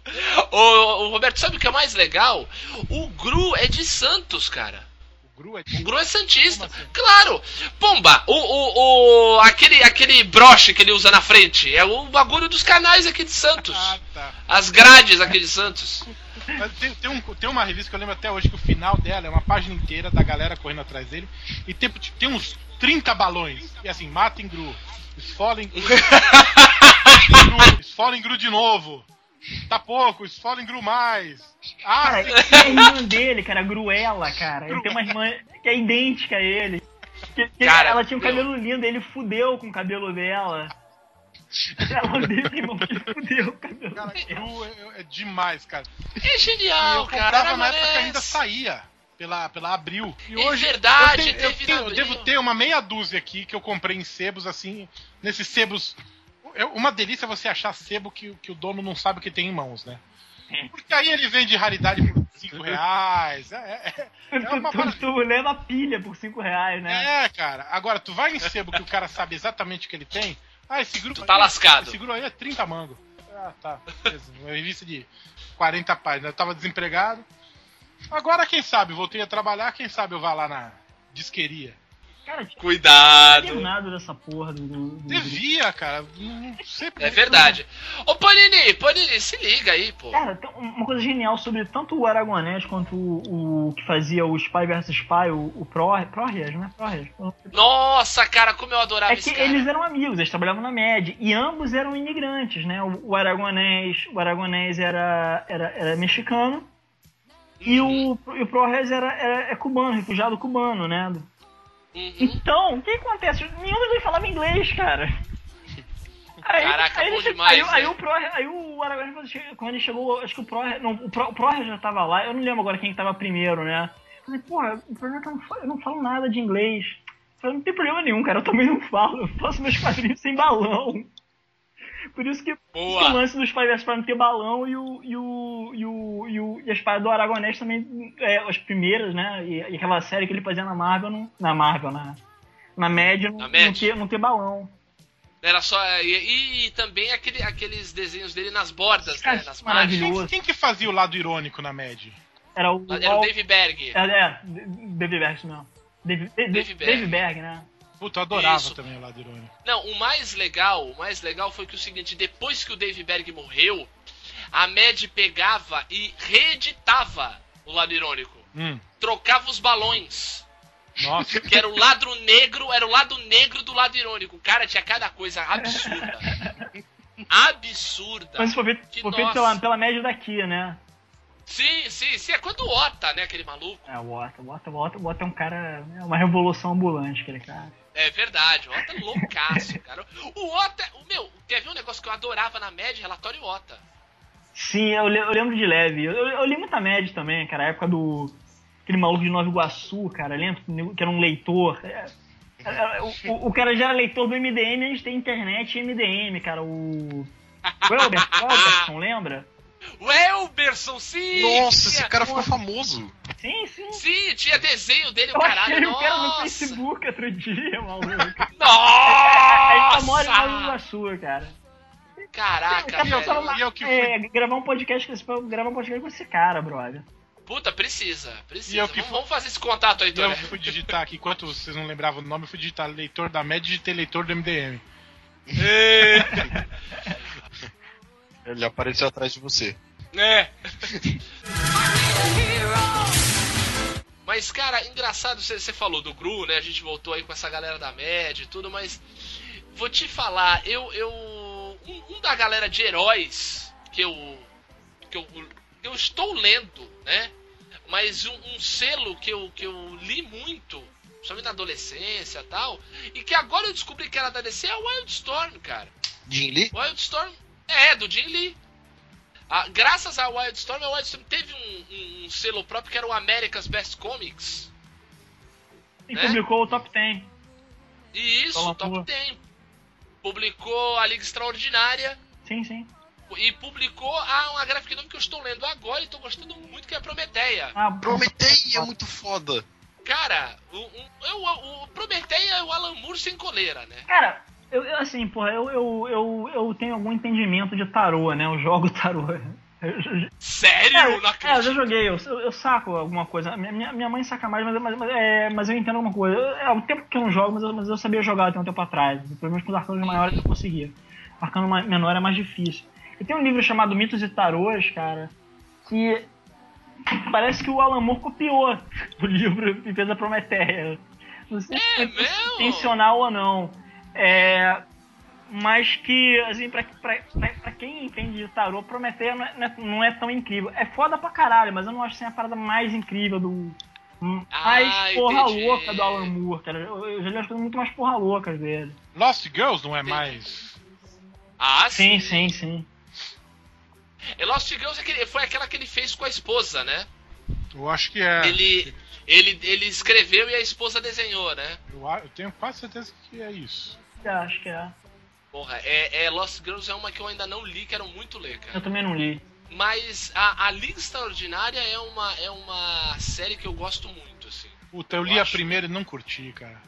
O, o Roberto, sabe o que é mais legal? O Gru é de Santos, cara. Gru é O Gru é Santista. Assim? Claro! Pomba, o, o, o, aquele, aquele broche que ele usa na frente é o bagulho dos canais aqui de Santos. Ah, tá. As grades aqui de Santos. Mas tem, tem, um, tem uma revista que eu lembro até hoje que o final dela é uma página inteira da galera correndo atrás dele. E tem, tem uns 30 balões. E assim, matem Gru. Esfolem Gru. Gru, Esfolem Gru de novo. Tá pouco, esfolem Gru mais. Ah, Cara, e a irmã dele, cara, a Gruela, cara. Ele tem uma irmã que é idêntica a ele. Que- que Cara, ela tinha um meu. cabelo lindo, ele fudeu com o cabelo dela. Ela teve irmão que fudeu com o cabelo cara, dela. Gru é, é demais, cara. É E genial, eu cara. comprava na época que ainda saía. Pela, pela Abril. E É hoje verdade, eu, tenho- eu teve tenho- eu devo ter uma meia dúzia aqui que eu comprei em sebos, assim. Nesses sebos. É uma delícia você achar sebo que, que o dono não sabe o que tem em mãos, né? Porque aí ele vende raridade por 5 reais. É, é, é uma Tu, tu, leva pilha por 5 reais, né? É, cara. Agora, tu vai em sebo que o cara sabe exatamente o que ele tem. Ah, esse grupo. Tu tá aí- lascado. Esse grupo aí é 30 mango. Ah, tá. Beleza. Uma revista de 40 páginas. Eu tava desempregado. Agora, quem sabe, voltei a trabalhar, quem sabe eu vá lá na disqueria. Cara, tinha Cuidado. nada dessa porra do. do, do- Devia, cara. Não sei É verdade. Ô Panini, Panini, se liga aí, pô. Cara, tem uma coisa genial sobre tanto o Aragonés quanto o, o que fazia o Spy vs Spy, o, o Pro, Prorrias, né? Prorrias. Nossa, cara, como eu adorava É esse que cara. eles eram amigos, eles trabalhavam na MED, e ambos eram imigrantes, né? O, o Aragonés, o Aragonés era, era, era mexicano, e o, e o Prorrias era, era é cubano, refugiado cubano, né? Uhum. Então, o que acontece? Nenhum dos dois falava inglês, cara. Aí, Caraca, aí bom demais, Aí, né? aí o Pro, aí o Aragonés, quando ele chegou, acho que o Pro, não, o Pro, o Pro já tava lá, eu não lembro agora quem que tava primeiro, né? Eu falei, porra, o problema é que eu não falo, eu não falo nada de inglês. Eu falei, não tem problema nenhum, cara, eu também não falo, eu faço meus quadrinhos sem balão. Por isso que, por isso que o lance dos Spiders para não ter balão e o e o e o e, o, e a espada do Aragonés também é, as primeiras, né? E, e aquela série que ele fazia na Marvel, não, na Marvel, na na média, não, Na não Mad. ter não ter balão. Era só. E, e também aquele, aqueles desenhos dele nas bordas, né? Nas maravilhoso. margens. Quem, quem que fazia o lado irônico na MED? Era o Era o Dave Berg. É, é, Dave Berg, isso mesmo. Dave, Dave, Dave Dave, Berg. Berg. né? Puta, eu adorava Isso. também o lado irônico. Não, o mais legal, o mais legal foi que o seguinte, depois que o Dave Berg morreu, a Mad pegava e reeditava o lado irônico. Hum, Trocava os balões. nossa. Que era o lado negro, era o lado negro do lado irônico. Cara, tinha cada coisa absurda. Absurda. Mas foi feito, Que foi feito pela, pela média daqui, né? Sim, sim, sim. É quando o Ota, né? Aquele maluco. É, o Otto, o Otto, o Otto, o Otto é um cara, é uma revolução ambulante, aquele cara. É verdade, o Ota é loucaço, cara. O Ota, o meu, quer ver um negócio que eu adorava na média? Relatório Ota. Sim, eu, eu lembro de leve. Eu, eu, eu li muita média também, cara. A época do. Aquele maluco de Nova Iguaçu, cara. Lembra que era um leitor. É, é, o, o- o cara já era leitor do MDM antes de ter internet e MDM, cara. O. Welber, Welberson, lembra? O Elberson, sim! Nossa, esse cara ficou famoso. Sim, sim. Sim, tinha desenho dele, o Eu caralho. achei o cara no. Facebook outro dia, maluco. Nossa! Aí tá mora em Nova Iguaçu, cara. Caraca, E eu- velho. e eu que fui- É, gravar um podcast com esse, gravar um podcast com esse cara, brother. Puta, precisa, E precisa. eu que Vamos, fui- vamos fazer esse contato aí, E eu fui digitar aqui, enquanto vocês não lembravam o nome, eu fui digitar leitor da MED e digitei leitor do MDM. Ele apareceu atrás de você. É. Mas, cara, engraçado, você falou do Gru, né? A gente voltou aí com essa galera da média e tudo, mas vou te falar, eu. eu um, um da galera de heróis que eu. que eu, eu estou lendo, né? Mas um, um selo que eu, que eu li muito, principalmente na adolescência e tal, e que agora eu descobri que era da DC é o Wildstorm, cara. Jim Lee? Wildstorm é do Jim Lee. Ah, graças a Wildstorm, a Wildstorm teve um, um- um selo próprio que era o America's Best Comics. E Né? publicou o top 10. E isso, Toma Top tua. 10. Publicou a Liga Extraordinária Sim, sim. e publicou ah, uma gráfica nome que eu estou lendo agora e estou gostando muito, que é a Prometeia. Ah, Prometei, é muito foda. Cara, o, um- eu- o, o Prometeia é o Alan Moore sem coleira, né? Cara, eu, eu, assim, porra, eu, eu, eu, eu tenho algum entendimento de tarô, né? Eu jogo tarô. Sério? É, não é, eu já acredito. joguei, eu, eu, saco alguma coisa. Minha, minha- mãe saca mais, mas, mas, mas, é, mas eu entendo alguma coisa. É o tempo que eu não jogo, mas eu, mas eu sabia jogar até um tempo atrás. Pelo menos com os arcanos maiores eu conseguia. Arcano menor é mais difícil. E tem um livro chamado Mitos e Tarôs, cara, que parece que o Alan Moore copiou o livro e fez a Prometeia. Não sei se É foi mesmo? intencional ou não. É, mas que, assim, pra, pra, pra, pra quem entende de tarô, Prometeia não é, não é- não é tão incrível. É foda pra caralho, mas eu não acho assim a parada mais incrível do. Mais Ah, porra entendi. louca do Alan Moore, cara. Eu, eu já li as coisas muito mais porra loucas dele. Lost Girls não é mais. Ah, Sim, sim. sim, sim. E Lost Girls é foi aquela que ele fez com a esposa, né? Eu acho que é. Ele, ele, ele escreveu e a esposa desenhou, né? Eu, a- eu tenho quase certeza que é isso. Eu acho que é. Porra, é, é Lost Girls é uma que eu ainda não li, quero muito ler, Eu cara. também não li. Mas a, a Liga Extraordinária é uma, é uma série que eu gosto muito, assim. Puta, eu Eu li a acho. primeira e não curti, cara.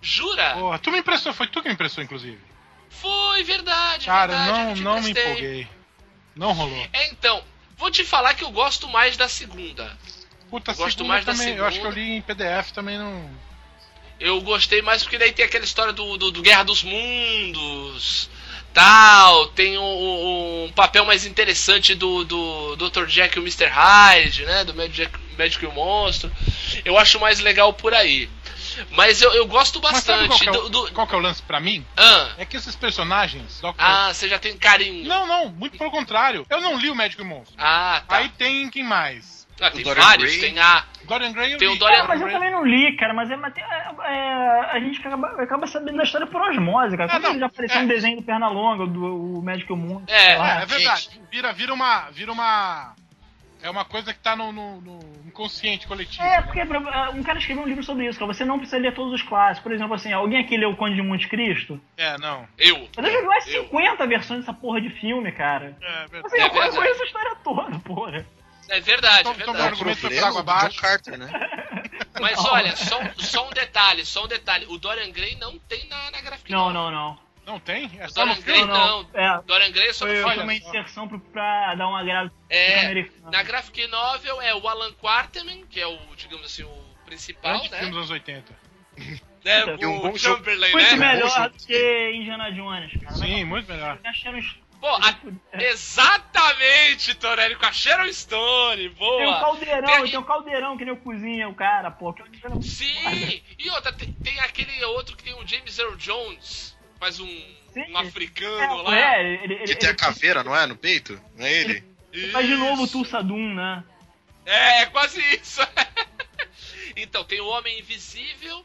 Jura? Porra, tu me emprestou, foi tu que me emprestou, inclusive. Foi verdade, Cara, verdade. eu não, não me empolguei. Não rolou. É, então, vou te falar que eu gosto mais da segunda. Puta, Gosto segunda mais da também. Eu acho que eu segunda. li em PDF também não. Eu gostei mais porque daí tem aquela história do, do, do Guerra dos Mundos, tal, tem um, um papel mais interessante do, do Dr. Jack e o Mr. Hyde, né, do Magic, Magic e o Monstro. Eu acho mais legal por aí. Mas eu, eu gosto bastante qual que, é o, do... do- qual que é o lance pra mim? Ah, É que esses personagens. Dr. ah, você já tem carinho. Não, não, muito pelo contrário. Eu não li o Médico e o Monstro. Ah, tá. Aí tem quem mais? Ah, tem vários, Gray. tem a... Dorian Gray eu Tem o. Dorian É, mas eu também não li, cara, mas, é, mas tem- é, é, a gente acaba, acaba sabendo da história por osmose, cara. É, não, já apareceu é. um desenho do Pernalonga, do o Médico Mundo. É. É, é verdade. Vira, vira uma. Vira uma. É uma coisa que tá no, no- no inconsciente coletivo. É, né? porque pra- um cara escreveu um livro sobre isso, cara. Você não precisa ler todos os clássicos. Por exemplo, assim, alguém aqui leu o Conde de Monte Cristo? É, não. Eu. Mas eu já vi mais Eu. 50 versões dessa porra de filme, cara. É verdade. Assim, É eu verdade. conheço a história toda, porra. É verdade, Então- é então verdade. argumento foi por água do abaixo. Carter, né? Mas olha, só, só um detalhe, só um detalhe. O Dorian Gray não tem na, na Graphic Não, não, não. Não tem? É só no Dorian Gray filme? não. É, Dorian Gray é só no foi, filme. foi uma inserção pro- pra dar uma grade É, na Graphic Novel é o Alan Quarterman, que é o, digamos assim, o principal, Grande né? filme dos anos 80. né? E um o bom jogo. Chamberlain, Muito né? melhor do que Indiana Jones, cara. Sim, muito melhor. Os- Pô, a- exatamente, Torelli, com a Sharon Stone, boa. Tem um caldeirão, Tem- tem um caldeirão que nem o cozinha, o cara, pô. Que eu- Sim! E outra, tem, tem aquele outro que tem o James Earl Jones, faz um, um africano lá. É, é, ele, ele, Que tem a ele- caveira, não é? No peito? Não é ele? ele faz de novo o Isso. Tulsa Doom, né? É, é quase isso. então, tem o Homem Invisível,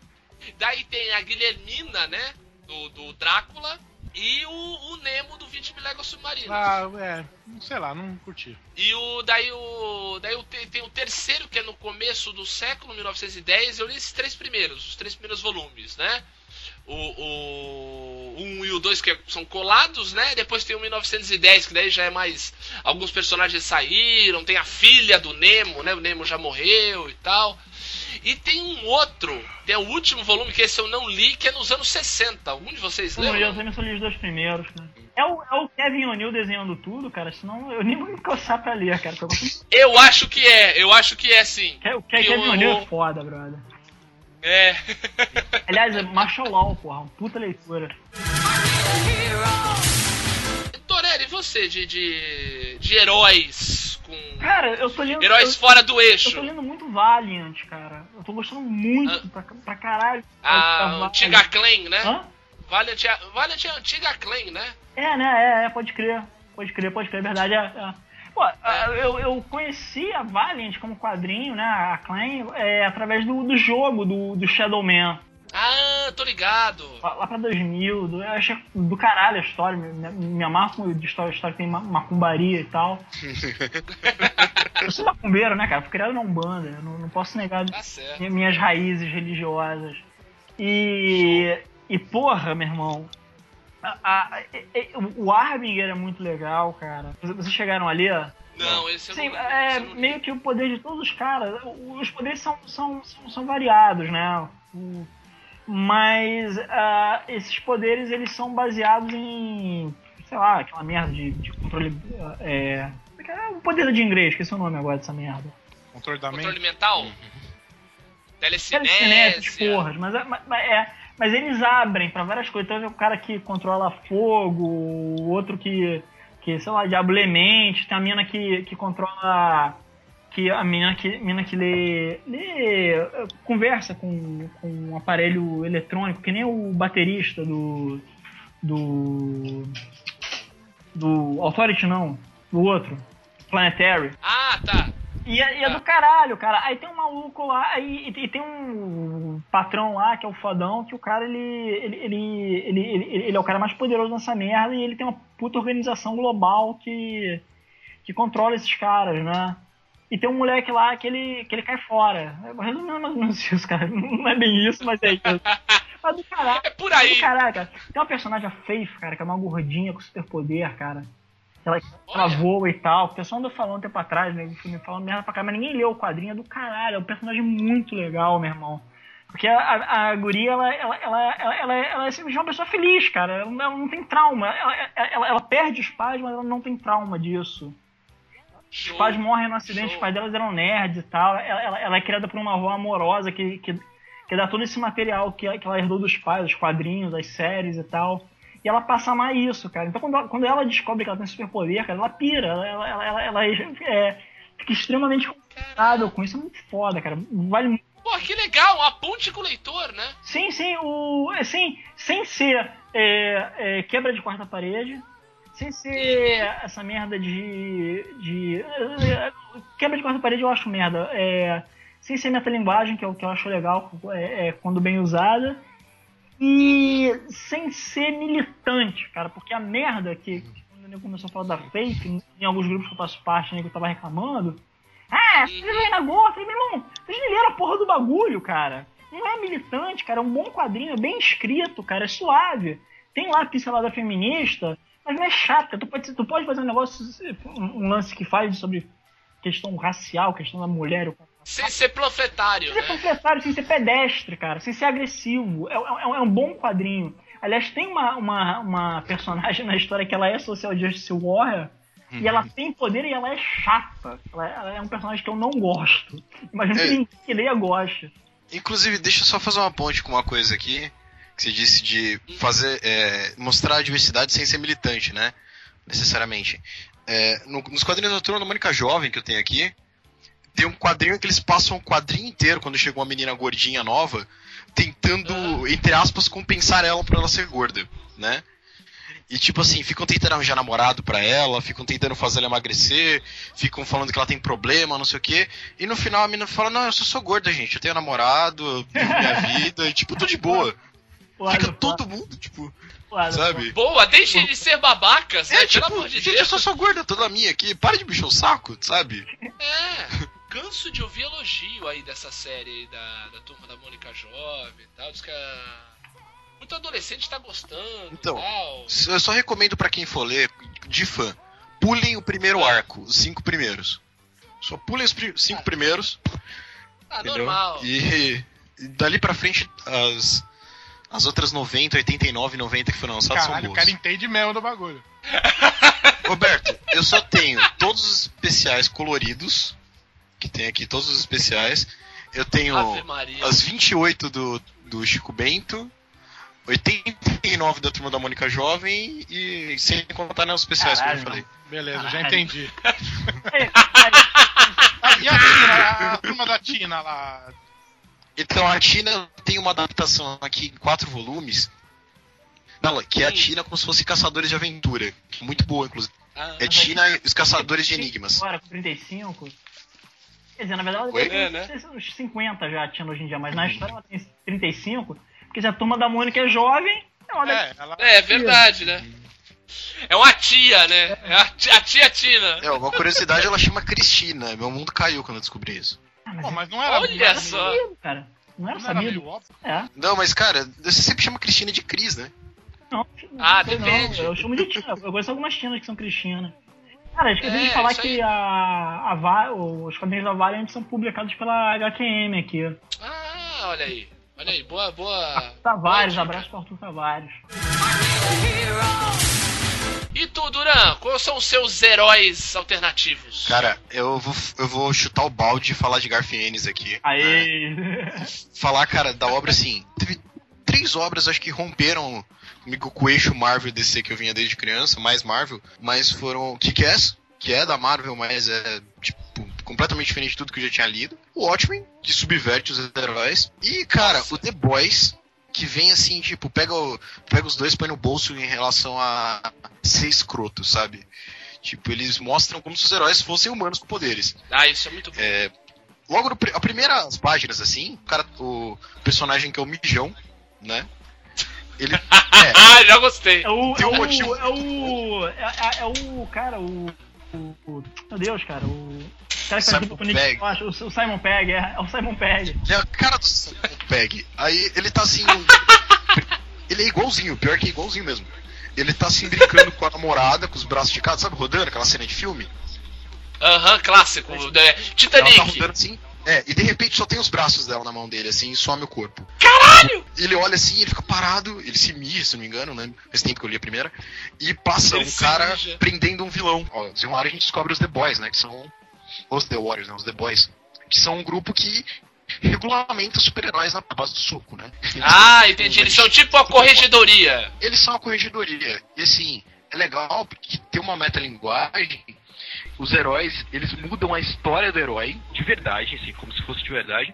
daí tem a Guilhermina, né? Do, do Drácula, e o, o Nemo do 20 mil Léguas Submarinas. Ah, é. Sei lá, não curti. E o daí o daí o, tem, tem o terceiro que é no começo do século 1910. Eu li esses três primeiros, os três primeiros volumes, né? O, o um e o dois que são colados, né? Depois tem o 1910 que daí já é mais alguns personagens saíram. Tem a filha do Nemo, né? O Nemo já morreu e tal. E tem um outro, tem o último volume que esse eu não li, que é nos anos 60. Algum de vocês Eu, eu também só li os dois primeiros, cara. É o, é o Kevin O'Neill desenhando tudo, cara, senão eu nem vou me coçar pra ler, cara. eu acho que é, eu acho que é sim. O Ke- Kevin O'Neill é foda, brother. É. Aliás, é Marshall Law, porra, uma puta leitura. Torelli, e você de, de, de heróis com. Cara, eu tô lendo. Heróis eu, fora do eu eixo. tô lendo muito Valiant, cara. Eu tô gostando muito Ah. pra, pra caralho. A antiga Clan, né? Hã? Valiant, é- Valiant é a antiga Clan, né? É, né? É, é, pode crer. Pode crer, pode crer, é verdade. É, é. Pô, a- eu, eu conheci a Valiant como quadrinho, né? A Klein, é, através do, do jogo, do, do Shadow Man. Ah, tô ligado. Lá pra 2000, do, eu achei do caralho a história. Me amarro com de história, história que tem ma- macumbaria e tal. eu sou macumbeiro, né, cara? Fui criado na Umbanda, não, não posso negar Tá minhas raízes religiosas. E. E porra, meu irmão. a- a- e- o Arbinger é muito legal, cara. Vocês chegaram ali, ó? Não, esse Sim, não, é não meio que o poder de todos os caras. Os poderes são, são, são, são variados, né? O- Mas ah, esses poderes eles são baseados em. sei lá, aquela merda de, de controle. É, o poder da Jean Grey, esqueci o nome agora dessa merda. Controle da mente. Controle mental? Telecinese, Telecinésia. porras, mas, é- mas- mas é, mas eles abrem pra várias coisas. Então, o cara que controla fogo, o outro que, que sei lá, diabo lê mente, tem a mina que, que controla. Que a mina que, mina que lê, lê. conversa com, com um aparelho eletrônico, que nem o baterista do. do. do Authority, não, do outro, Planetary. Ah, tá. E é, e é Ah. do caralho, cara. Aí tem um maluco lá, aí, e, e tem um patrão lá, que é o fodão, que o cara, ele ele, ele, ele, ele, ele é o cara mais poderoso nessa merda e ele tem uma puta organização global que, que controla esses caras, né? E tem um moleque lá que ele, que ele cai fora. Resumindo mais ou menos isso, cara. Não é bem isso, mas é isso. Mas do caralho. É por aí. do caralho, cara. Tem uma personagem, a Faith, cara, que é uma gordinha com superpoder, cara. Ela, ela voa e tal. O pessoal andou falando um tempo atrás, né? Me falando merda pra cá, mas ninguém leu o quadrinho é do caralho. É um personagem muito legal, meu irmão. Porque a, a, a guria, ela, ela, ela, ela, ela, ela é simplesmente uma pessoa feliz, cara. Ela, não- ela não tem trauma. Ela, ela, ela perde os pais, mas ela não tem trauma disso. Os pais morrem no acidente, Show. os pais delas eram nerds e tal. Ela, ela, ela é criada por uma avó amorosa que, que, que dá todo esse material que, que ela herdou dos pais, os quadrinhos, as séries e tal. E ela passa a amar isso, cara. Então quando ela, quando ela descobre que ela tem superpoder, cara, ela pira. Ela, ela, ela, é, fica extremamente confortável com isso. É muito foda, cara. Vale muito. Pô, que legal, uma ponte com o leitor, né? Sim, sim, o, assim, sem ser é, é, quebra de quarta parede, sem ser essa merda de. de é, quebra de quarta parede eu acho merda. É, sem ser metalinguagem, que é o que eu acho legal é, é, quando bem usada. E sem ser militante, cara, porque a merda que, que quando o nego começou a falar da fake, em alguns grupos que eu faço parte, o nego tava reclamando. Ah, vocês aí na eu falei, meu irmão, vocês nem leram a porra do bagulho, cara. Não é militante, cara, é um bom quadrinho, é bem escrito, cara, é suave. Tem lá a pincelada feminista, mas não é chata. Tu pode, tu pode fazer um negócio, um, lance que faz sobre questão racial, questão da mulher, o Sem ser panfletário, sem ser né? panfletário, sem ser pedestre, cara, sem ser agressivo. É, é- é um bom quadrinho. Aliás, tem uma, uma, uma personagem na história que ela é Social Justice Warrior. E ela tem poder e ela é chata. Ela, ela é um personagem que eu não gosto. Imagina que É. ninguém que leia gosta. Inclusive, deixa eu só fazer uma ponte com uma coisa aqui. Que você disse de fazer. é, mostrar a diversidade sem ser militante, né? Necessariamente. É, no- nos quadrinhos da turma da Mônica Jovem que eu tenho aqui, tem um quadrinho que eles passam o quadrinho inteiro quando chega uma menina gordinha nova, tentando, entre aspas, compensar ela por ela ser gorda, né? E tipo assim, ficam tentando arranjar namorado pra ela, ficam tentando fazer ela emagrecer, ficam falando que ela tem problema, não sei o quê. E no final a menina fala, não, eu só sou gorda, gente, eu tenho namorado, eu vivo minha vida, e tipo, tô de boa. Fica todo mundo, tipo, sabe? Boa, deixem de ser babacas, né? É, Pelo tipo, amor de gente, eu Deus. só sou gorda toda minha aqui, para de encher o saco, sabe? É, canso de ouvir elogio aí dessa série aí da, da turma da Mônica Jovem e tal. Diz que a... muito adolescente tá gostando Então, e tal. Eu só recomendo pra quem for ler, de fã, pulem o primeiro arco, os cinco primeiros. Só pulem os pri- cinco primeiros, Ah, entendeu? normal. E, e dali pra frente, as, as outras 90, 89, 90 que foram lançadas Caralho, são o boas. cara entende mesmo do bagulho. Roberto, eu só tenho todos os especiais coloridos, que tem aqui todos os especiais. Eu tenho as 28 do, do Chico Bento, 89 da Turma da Mônica Jovem e sem contar nos especiais, Caralho, como eu falei. Beleza, já Caralho. entendi. É, Ah, e a Tina, a, a turma da Tina lá? Então a Tina tem uma adaptação aqui em quatro volumes. Não, que é a. Tina como se fosse Caçadores de Aventura. que é Muito boa, inclusive. Ah, É Tina e os Caçadores de Enigmas. Agora, com 35. Quer dizer, na verdade, Oi? ela É, tem uns 50 já tinha hoje em dia, mas na história ela tem 35. Porque se a turma da Mônica é jovem, ela É, ela. é verdade, né? É uma tia, né? É a tia, a tia Tina. É, uma curiosidade, ela chama Cristina. Meu mundo caiu quando eu descobri isso. Ah, mas Pô, é mas não era. Olha não era só. sabido, cara. Não era Não era meio sabido. óbvio. É. Não, mas cara, você sempre chama Cristina de Cris, né? Não, Ah, não sei depende. Não, eu chamo de Tina. Eu conheço algumas Tinas que são Cristina. Cara, esqueci É, de falar que a, a Va- os quadrinhos da Valiant são publicados pela HQM aqui. Ah, olha aí. Olha aí, boa, boa. Tavares, boa abraço pro Arthur Tavares. E tu, Duran, Quais são os seus heróis alternativos? Cara, eu vou, eu vou chutar o balde e falar de Garfienes aqui. Aí. Falar, cara, da obra assim. Teve três obras, acho que romperam comigo com o eixo Marvel DC que eu vinha desde criança, mais Marvel, mas foram Kick-Ass, que é da Marvel, mas é tipo completamente diferente de tudo que eu já tinha lido. O Watchmen, que subverte os heróis. E, cara, Nossa. o The Boys, que vem assim, tipo, pega, o- pega os dois, põe no bolso em relação a ser escroto, sabe? Tipo, eles mostram como se os heróis fossem humanos com poderes. Ah, isso é muito bom. É, logo no, a primeiras páginas, assim, o cara, o personagem que é o Mijão, né? Ele. É, Ah, já gostei. É o. Tem É um o. motivo. É o. É, é- é o. Cara, o. o- o- Meu Deus, cara, o. Cara que faz Simon Nick Pegg. Frost, o, o Simon Pegg, é, é o Simon Pegg. é a cara do Simon Pegg. Aí ele tá assim. ele é igualzinho, pior que é igualzinho mesmo. Ele tá assim brincando com a namorada, com os braços esticados, sabe, rodando aquela cena de filme? Aham, clássico. É, Ela tá Titanic. rodando assim. É, e de repente só tem os braços dela na mão dele, assim, e some o corpo. Caralho! Ele olha assim, ele fica parado, ele se mija, se não me engano, né? Faz tempo que eu li a primeira. E passa Ele um cara mija. prendendo um vilão. Ó, de uma hora a gente descobre os The Boys, né? Que são os The Warriors, né? Os The Boys. Que são um grupo que regulamenta super-heróis na base do soco, né? Eles Ah, são- entendi. Eles são tipo a corregedoria. eles são a corregedoria. E assim, é legal porque tem uma metalinguagem. Os heróis, eles mudam a história do herói, de verdade, assim, como se fosse de verdade,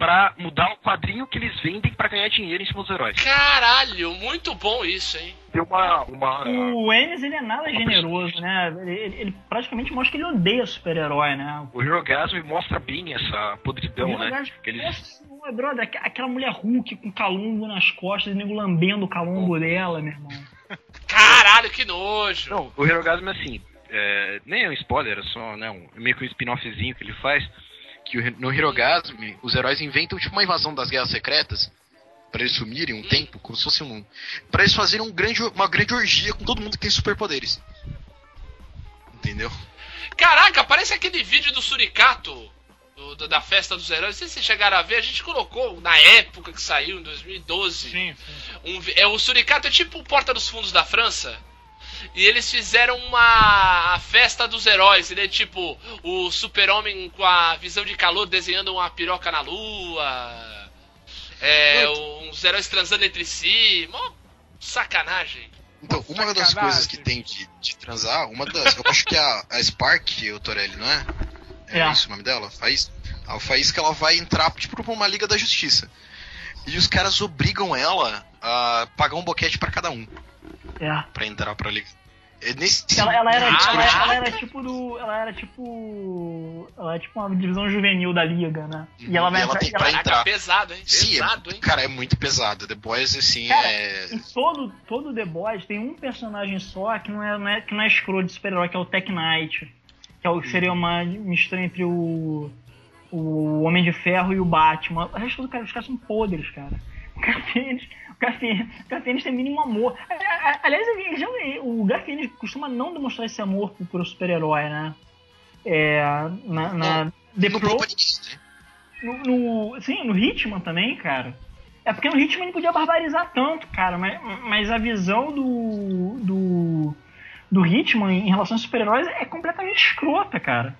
pra mudar o quadrinho que eles vendem pra ganhar dinheiro em cima dos heróis. Caralho, muito bom isso, hein? Tem uma. uma... O Ennis, ele é nada generoso, né? Ele, ele- praticamente mostra que ele odeia super-herói, né? O Herogasm mostra bem essa podridão, né? Gajo- Que eles- Nossa, senhora, brother, aqu- aquela mulher Hulk com calombo nas costas, o nego lambendo o calombo dela, meu irmão. Caralho, que nojo. Não, o Herogasm é assim, é, nem é um spoiler, é só né, um, meio que um spin-offzinho que ele faz. Que no Herogasm, os heróis inventam tipo uma invasão das guerras secretas. Pra eles sumirem um tempo, como se fosse um. Pra eles fazerem um grande, uma grande orgia com todo mundo que tem superpoderes. Entendeu? Caraca, parece aquele vídeo do Suricato. do- do- da festa dos heróis. Não sei se vocês chegaram a ver, a gente colocou na época que saiu, em 2012. Sim, sim. Um, é, o Suricato é tipo o Porta dos Fundos da França. E eles fizeram uma a festa dos heróis. Ele é tipo o super-homem com a visão de calor desenhando uma piroca na lua. É, uns heróis transando entre si. Mó sacanagem. Então, uma das Sacanagem. coisas que tem de, de transar, uma das. Eu acho que é a, a Spark, o Torelli, não é? É, É. isso o nome dela? Faísca? A Faísca ela vai entrar tipo pra uma Liga da Justiça. E os caras obrigam ela a pagar um boquete pra cada um É. pra entrar pra Liga. É nesse Ela, ela era, Ah, ela, ela era tipo do. Ela era tipo. Ela é tipo uma divisão juvenil da liga, né? E ela vai E ela entrar. tem ela- pra Caraca, entrar. pesado, hein? Sim, Pesado, é, hein? cara, é muito pesado. The Boys, assim, Cara, é. Em todo, todo The Boys tem um personagem só que não é, não é, que não é escroto de super-herói, que é o Tech Knight. Que é o, seria uma mistura entre o. O Homem de Ferro e o Batman. O resto do cara, os caras são podres, cara. O Garfienes, o Garfienes, o Garfienes tem mínimo amor. Aliás, ele já, o Garfienes costuma não demonstrar esse amor pro, pro super-herói, né? É, na, na The não Pro, no, no- sim, no Hitman também, cara. É porque no Hitman não podia barbarizar tanto, cara, mas, mas a visão do, do, do Hitman em relação aos super-heróis é completamente escrota, cara.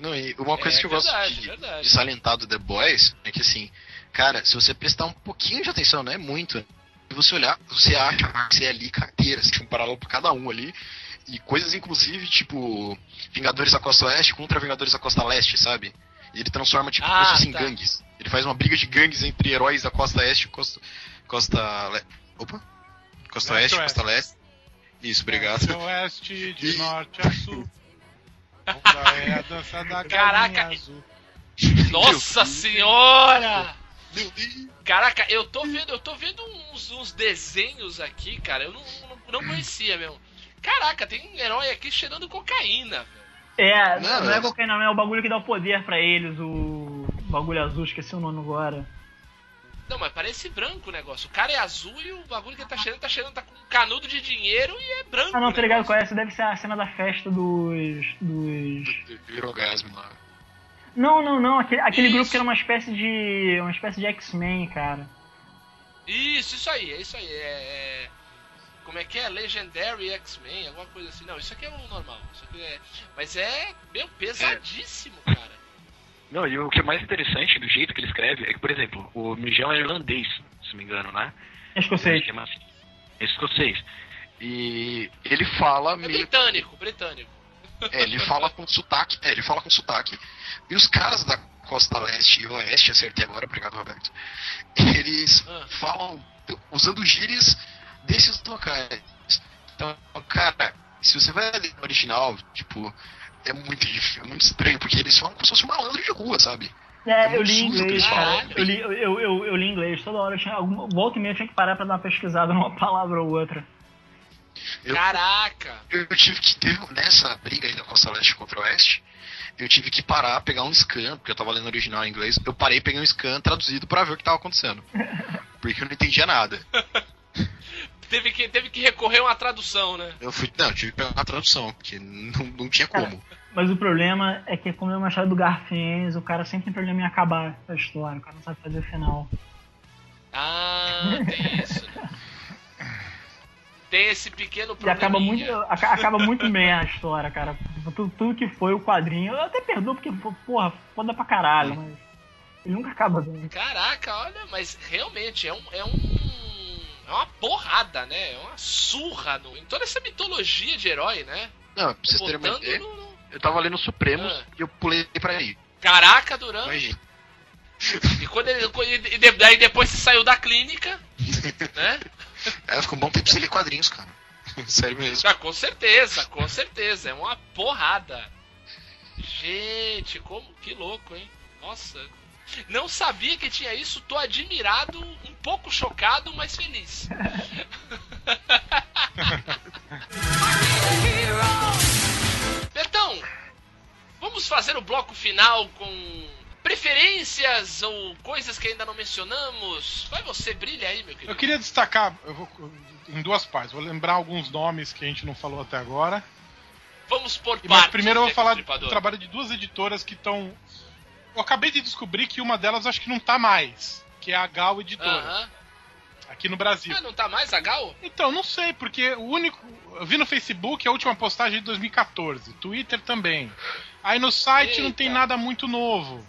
Não, e uma coisa É que eu gosto verdade, de, verdade. de salientar do The Boys é que assim, cara, se você prestar um pouquinho de atenção, não é muito, se você olhar, você acha que você é ali carteira, você tem um paralelo pra cada um ali. E coisas inclusive, tipo, Vingadores da Costa Oeste contra Vingadores da Costa Leste, sabe? E ele transforma, tipo, Ah, se fosse em tá. gangues. Ele faz uma briga de gangues entre heróis da Costa Oeste e Costa. Costa. Le... Opa! Costa Leste, Oeste, Costa Leste. Isso, obrigado. De oeste, de E- norte a sul. É a dança da Caraca, azul. Nossa senhora! Meu Deus. Caraca, eu tô vendo, eu tô vendo uns, uns desenhos aqui, cara. Eu não, não, não conhecia mesmo. Caraca, tem um herói aqui cheirando cocaína, velho. É, Não, não, é cocaína, não, é o bagulho que dá o poder pra eles, o bagulho azul, esqueci o nome agora. Não, mas parece branco o negócio. O cara é azul e o bagulho que ele tá cheirando tá cheirando, tá com um canudo de dinheiro e é branco. Ah não, o tô ligado qual é, essa deve ser a cena da festa dos. dos. Virogasmo lá. Não, não, não, aquele, aquele grupo que era uma espécie de. uma espécie de X-Men, cara. Isso, isso aí, é isso aí. É. é- Como é que é? Legendary X-Men, alguma coisa assim. Não, isso aqui é o normal. Isso aqui é... Mas é, meu, pesadíssimo, cara. Não, e o que é mais interessante do jeito que ele escreve é que, por exemplo, o Miguel é irlandês, se não me engano, né? É escocês. É escocês. E ele fala É meio. britânico, britânico. É, ele fala com sotaque. É, ele fala com sotaque. E os caras da costa leste e oeste, acertei agora, obrigado, Roberto. Eles Ah. falam usando gírias desses locais. Então, cara, se você vai ler no original, tipo, é muito difícil, é muito estranho, porque eles falam como se fosse um malandro de rua, sabe? É, eu li inglês, cara. Eu li, eu, eu, eu, eu li inglês toda hora. Eu tinha, alguma, volta e meia eu tinha que parar pra dar uma pesquisada numa palavra ou outra. Eu- Caraca! Eu tive que ter, nessa briga aí da Costa Leste contra o Oeste, eu tive que parar, pegar um scan, porque eu tava lendo original em inglês, eu parei, peguei um scan traduzido pra ver o que tava acontecendo. Porque eu não entendia nada. Teve que, teve que recorrer a uma tradução, né? Eu fui, não, eu tive que pegar uma tradução, porque não, não tinha como. Mas o problema é que, como é uma história do Garfiennes, o cara sempre tem problema em acabar a história. O cara não sabe fazer o final. Ah, tem isso. né? Tem esse pequeno E problema. acaba muito, aca- acaba muito bem a história, cara. Tudo, tudo que foi o quadrinho. Eu até perdoo porque, porra, foda pra caralho, mas. Ele nunca acaba bem. Caraca, olha, mas realmente é um. É um. É uma porrada, né? É uma surra no, em toda essa mitologia de herói, né? Não, pra vocês terem uma ideia, no, eu tava lendo Supremos Ah. e eu pulei pra aí. Caraca, Duran. Imagina. E quando ele. E depois você saiu da clínica, né? É, ficou um bom tempo sem ler quadrinhos, cara. Sério mesmo. Ah, com certeza, com certeza. É uma porrada. Gente, como. Que louco, hein? Nossa. Não sabia que tinha isso, tô admirado, um pouco chocado, mas feliz. Betão, vamos fazer o bloco final com preferências ou coisas que ainda não mencionamos? Vai você, brilha aí, meu querido. Eu queria destacar, eu vou em duas partes. Vou lembrar alguns nomes que a gente não falou até agora. Vamos por Mas partes. primeiro eu vou falar do trabalho de duas editoras que estão. Eu acabei de descobrir que uma delas acho que não tá mais, que é a Gal Editora, Aham. aqui no Brasil. Ah, não tá mais a Gal? Então, não sei, porque o único. Eu vi no Facebook a última postagem de 2014, Twitter também. Aí no site não tem Eita. nada muito novo.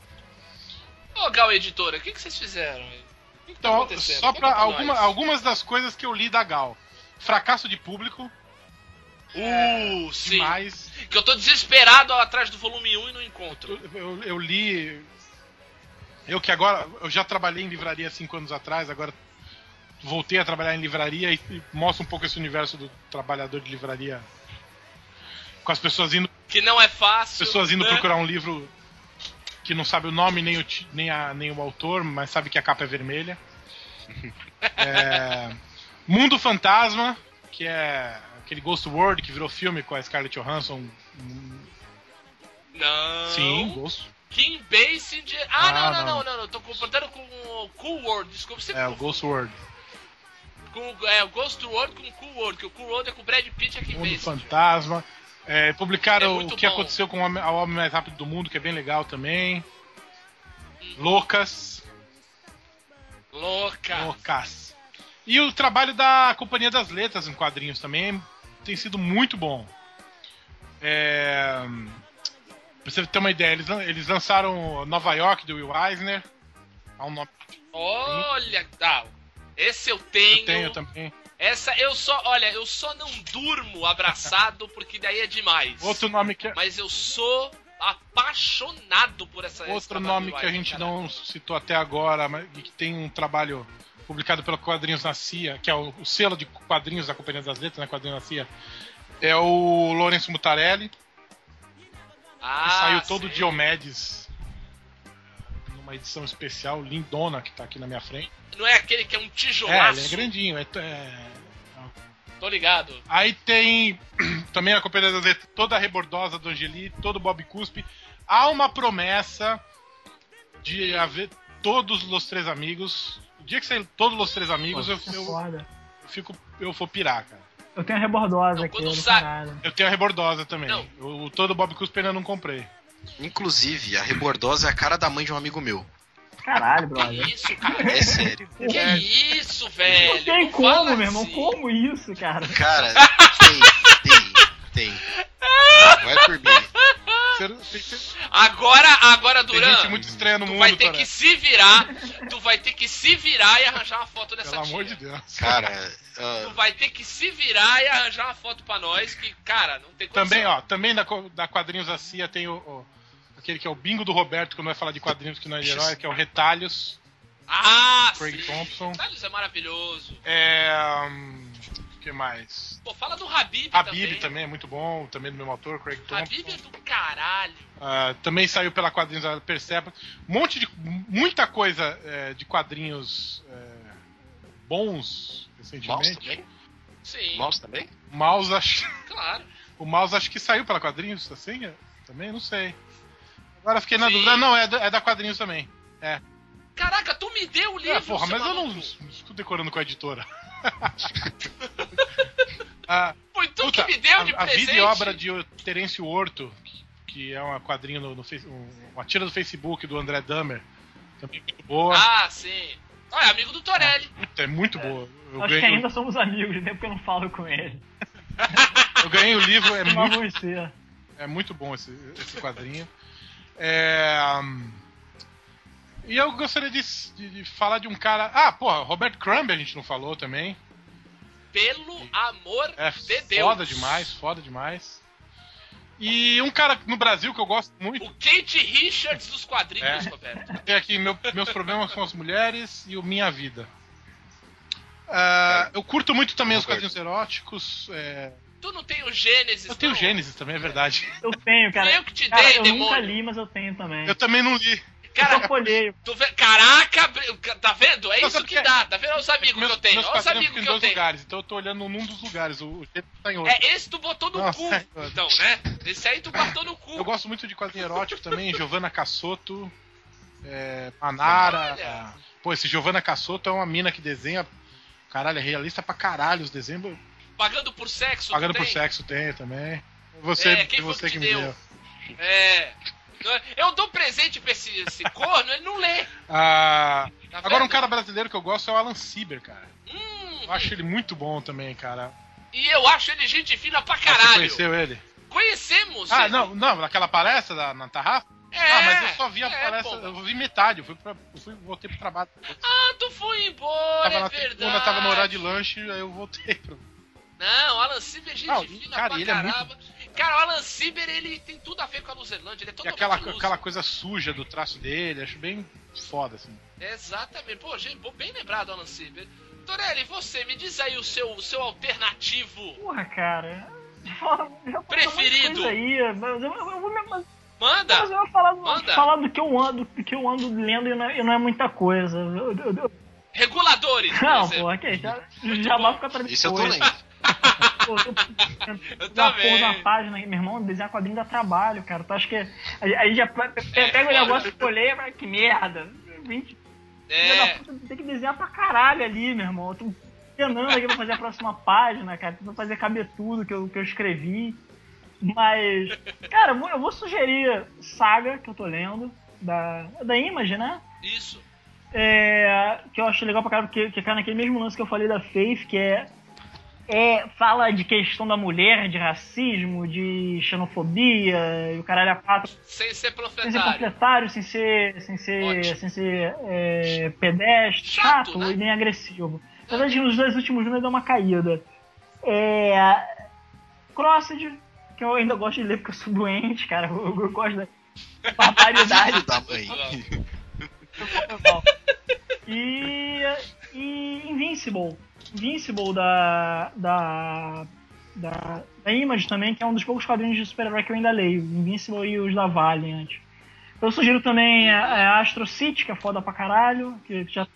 Gal Editora, o que, que vocês fizeram que que tá Então, acontecendo? só pra pra alguma- algumas das coisas que eu li da Gal. Fracasso de público, Uh, sim. demais. Que eu tô desesperado atrás do volume 1 e não encontro. Eu, eu- eu li. Eu que agora. Eu já trabalhei em livraria cinco anos atrás, agora voltei a trabalhar em livraria e, e mostra um pouco esse universo do trabalhador de livraria. Com as pessoas indo, Que não é fácil. pessoas indo né? procurar um livro que não sabe o nome nem o, nem, a, nem o autor, mas sabe que a capa é vermelha. É, Mundo Fantasma, que é aquele Ghost World que virou filme com a Scarlett Johansson. Não. Sim, Ghost. Kim Basinger. Ah, Ah, não, não, não. não, não, não. Tô comparando com o Cool World. Desculpa, você É, o Ghost World. com é, o Ghost World com o Cool World, que o Cool World é com o Brad Pitt a Kim Mundo Basinger. Fantasma. É, publicaram É o que bom. aconteceu com o homem, mais rápido do mundo, que é bem legal também. Loucas. Louca. Loucas. E o trabalho da Companhia das Letras em quadrinhos também tem sido muito bom. É... Pra você ter uma ideia, eles, eles lançaram Nova York do Will Eisner. Há um nome Olha, ah, esse eu tenho. eu tenho também. Essa eu só, olha, eu só não durmo abraçado porque daí é demais. Outro nome que, Mas eu sou apaixonado por essa outro nome que a gente cara. não citou até agora, mas que tem um trabalho publicado pela Quadrinhos na CIA, que é o, o selo de quadrinhos da Companhia das Letras, né, Quadrinhos na CIA, é o Lourenço Mutarelli, que Ah, saiu todo sim. Diomedes numa edição especial, lindona, que tá aqui na minha frente. Não é aquele que é um É, tijolaço. ele é grandinho. é- é- Tô ligado. Aí tem também a Companhia das Letras, toda a rebordosa do Angeli, todo o Bob Cuspe. Há uma promessa de haver todos os três amigos. O dia que sair todos os três amigos, eu, é eu, eu fico. Eu vou pirar, cara. Eu tenho a rebordosa Não, aqui, sai- caralho. Eu tenho a rebordosa também. Não. O, todo o Bob Cuspe ainda não comprei. Inclusive, a rebordosa é a cara da mãe de um amigo meu. Caralho, brother. Que isso, cara? É sério. Que isso, velho? Não tem Não como, meu irmão. assim. Como isso, cara? Cara, tem, tem, tem. Vai por mim. Agora, agora, Tem Duran, gente muito estranha no tu mundo, vai ter Toré. que se virar. Tu vai ter que se virar e arranjar uma foto dessa Pelo tia. amor de Deus. Cara, Tu ah, vai ter que se virar e arranjar uma foto pra nós que, cara, não tem condição. Também, ó, também da, da Quadrinhos da CIA tem o, o- aquele que é o bingo do Roberto, que não vai falar de quadrinhos que não é de herói, que é o Retalhos, Ah, Craig sim. Thompson. Thales é maravilhoso. É. O que mais? Pô, fala do Habib, Habib também. também é muito bom, também do mesmo autor, Craig Thompson. Habib é do caralho. Ah, também saiu pela quadrinhos da Persepa. Um monte de. muita coisa é, de quadrinhos é, bons mouse recentemente. também? Sim, Mouse também? O Mouse acho. claro. O Mouse acho que saiu pela quadrinhos, assim? é? Também? Não sei. Agora fiquei na Sim. dúvida. Não, é da, é da quadrinhos também. É. Caraca, tu me deu o livro, É, porra, mas eu não, maluco. não estou decorando com a editora. ah, Foi tu puta, que me deu de a, a presente. vida e obra de Terêncio Horto, que, que é uma quadrinho no, no um- uma tira do Facebook do André Dahmer. Também muito boa. Ah, sim. Ah, é amigo do Torelli. Puta, é muito boa. Eu Acho que ganhei, ainda somos amigos, até porque eu não falo com ele. eu ganhei o livro, é muito, é muito bom esse, esse quadrinho. É, hum, e eu gostaria de, de- de falar de um cara. Ah, porra, Robert Crumb a gente não falou também. Pelo amor É de Deus. foda demais, foda demais. E um cara no Brasil que eu gosto muito. O Kate Richards dos quadrinhos, É. Roberto. Tem aqui meu- meus problemas com as mulheres e o Minha Vida. Ah, eu curto muito também os quadrinhos eróticos. é, Tu não tem o Gênesis, Eu tenho não? Gênesis também, é verdade. Eu tenho, cara. Eu que te Cara, dei, eu demônio. nunca li, mas eu tenho também. Eu também não li. Cara, tu vê... Caraca, tá vendo? É isso que é? dá. Tá vendo? Olha os amigos que eu tenho. Olha os amigos que eu tenho. lugares, então eu tô olhando num dos lugares. O, tá em outro. É, esse tu botou no Nossa, cu. é. Então, né? Esse aí tu botou no cu. Eu gosto muito de quadrinho erótico também, Giovanna Cassoto, é, Manara. Olha. Pô, esse Giovanna Cassoto é uma mina que desenha. Caralho, é realista pra caralho os desenhos. Pagando por sexo, Pagando por tem? sexo tem também. Você, É, quem você que que me deu? deu. É. Eu dou presente pra esse, esse corno, ele não lê. Ah, Tá agora um cara brasileiro que eu gosto é o Alan Sieber, cara. Hum, Eu acho ele muito bom também, cara. E eu acho ele gente fina pra Ah, Você caralho. conheceu ele? Conhecemos. Ah, ele. não, não, naquela palestra da, na Tarrafa? É, ah, mas eu só vi a é, palestra, pô. eu vi metade, eu fui pra, eu fui, voltei pro trabalho. Ah, tu foi embora, tava é verdade. segunda, tava no horário de lanche, aí eu voltei pro. Não, Alan Sieber é gente Não, fina cara, pra ele é muito- caramba. Cara, o Alan Sieber, ele tem tudo a ver com a Luzerlândia, ele é E totalmente aquela, loser. aquela coisa suja do traço dele, acho bem foda, assim. Exatamente. Pô, gente, bem lembrado, Alan Sieber. Torelli, você, me diz aí o seu, o seu alternativo. Porra, cara. Já Preferido. aí, mas eu, eu vou me- Manda! mas eu vou falar, do- Manda. falar do que eu ando, do que eu ando lendo e não é, e não é muita coisa. Eu- eu- eu- Reguladores, não, pô, ok, já, já bom. vai ficar atrás de Isso eu tô lendo. Eu também. porra na página, meu irmão, desenhar quadrinho dá trabalho, cara. Tu acha que. Aí, já pe- pe- É, pega o foda. negócio, escolher, mas que merda. 20 filha da É, puta, tem que desenhar pra caralho ali, meu irmão. Eu tô penando aqui pra fazer a próxima página, cara. Pra fazer caber tudo que eu, que eu escrevi. Mas, cara, eu vou, eu vou sugerir Saga, que eu tô lendo, da, da Image, né? isso. É, que eu acho legal pra caralho, porque que cai naquele mesmo lance que eu falei da Faith, que é, é. Fala de questão da mulher, de racismo, de xenofobia, e o caralho a quatro. Sem ser Sem ser panfletário, sem ser. sem ser. Ótimo. sem ser é, pedestre, Chato, chato, né? e nem agressivo. Apesar de que nos dois últimos números deu uma caída. É. Crossed, que eu ainda gosto de ler porque eu sou doente, cara. Eu, eu gosto da barbaridade. da mãe. E, e Invincible. Invincible da, da, da, da Image também, que é um dos poucos quadrinhos de super-herói que eu ainda leio. Invincible e os da Valiant. Eu sugiro também a, a Astro City, que é foda pra caralho, que já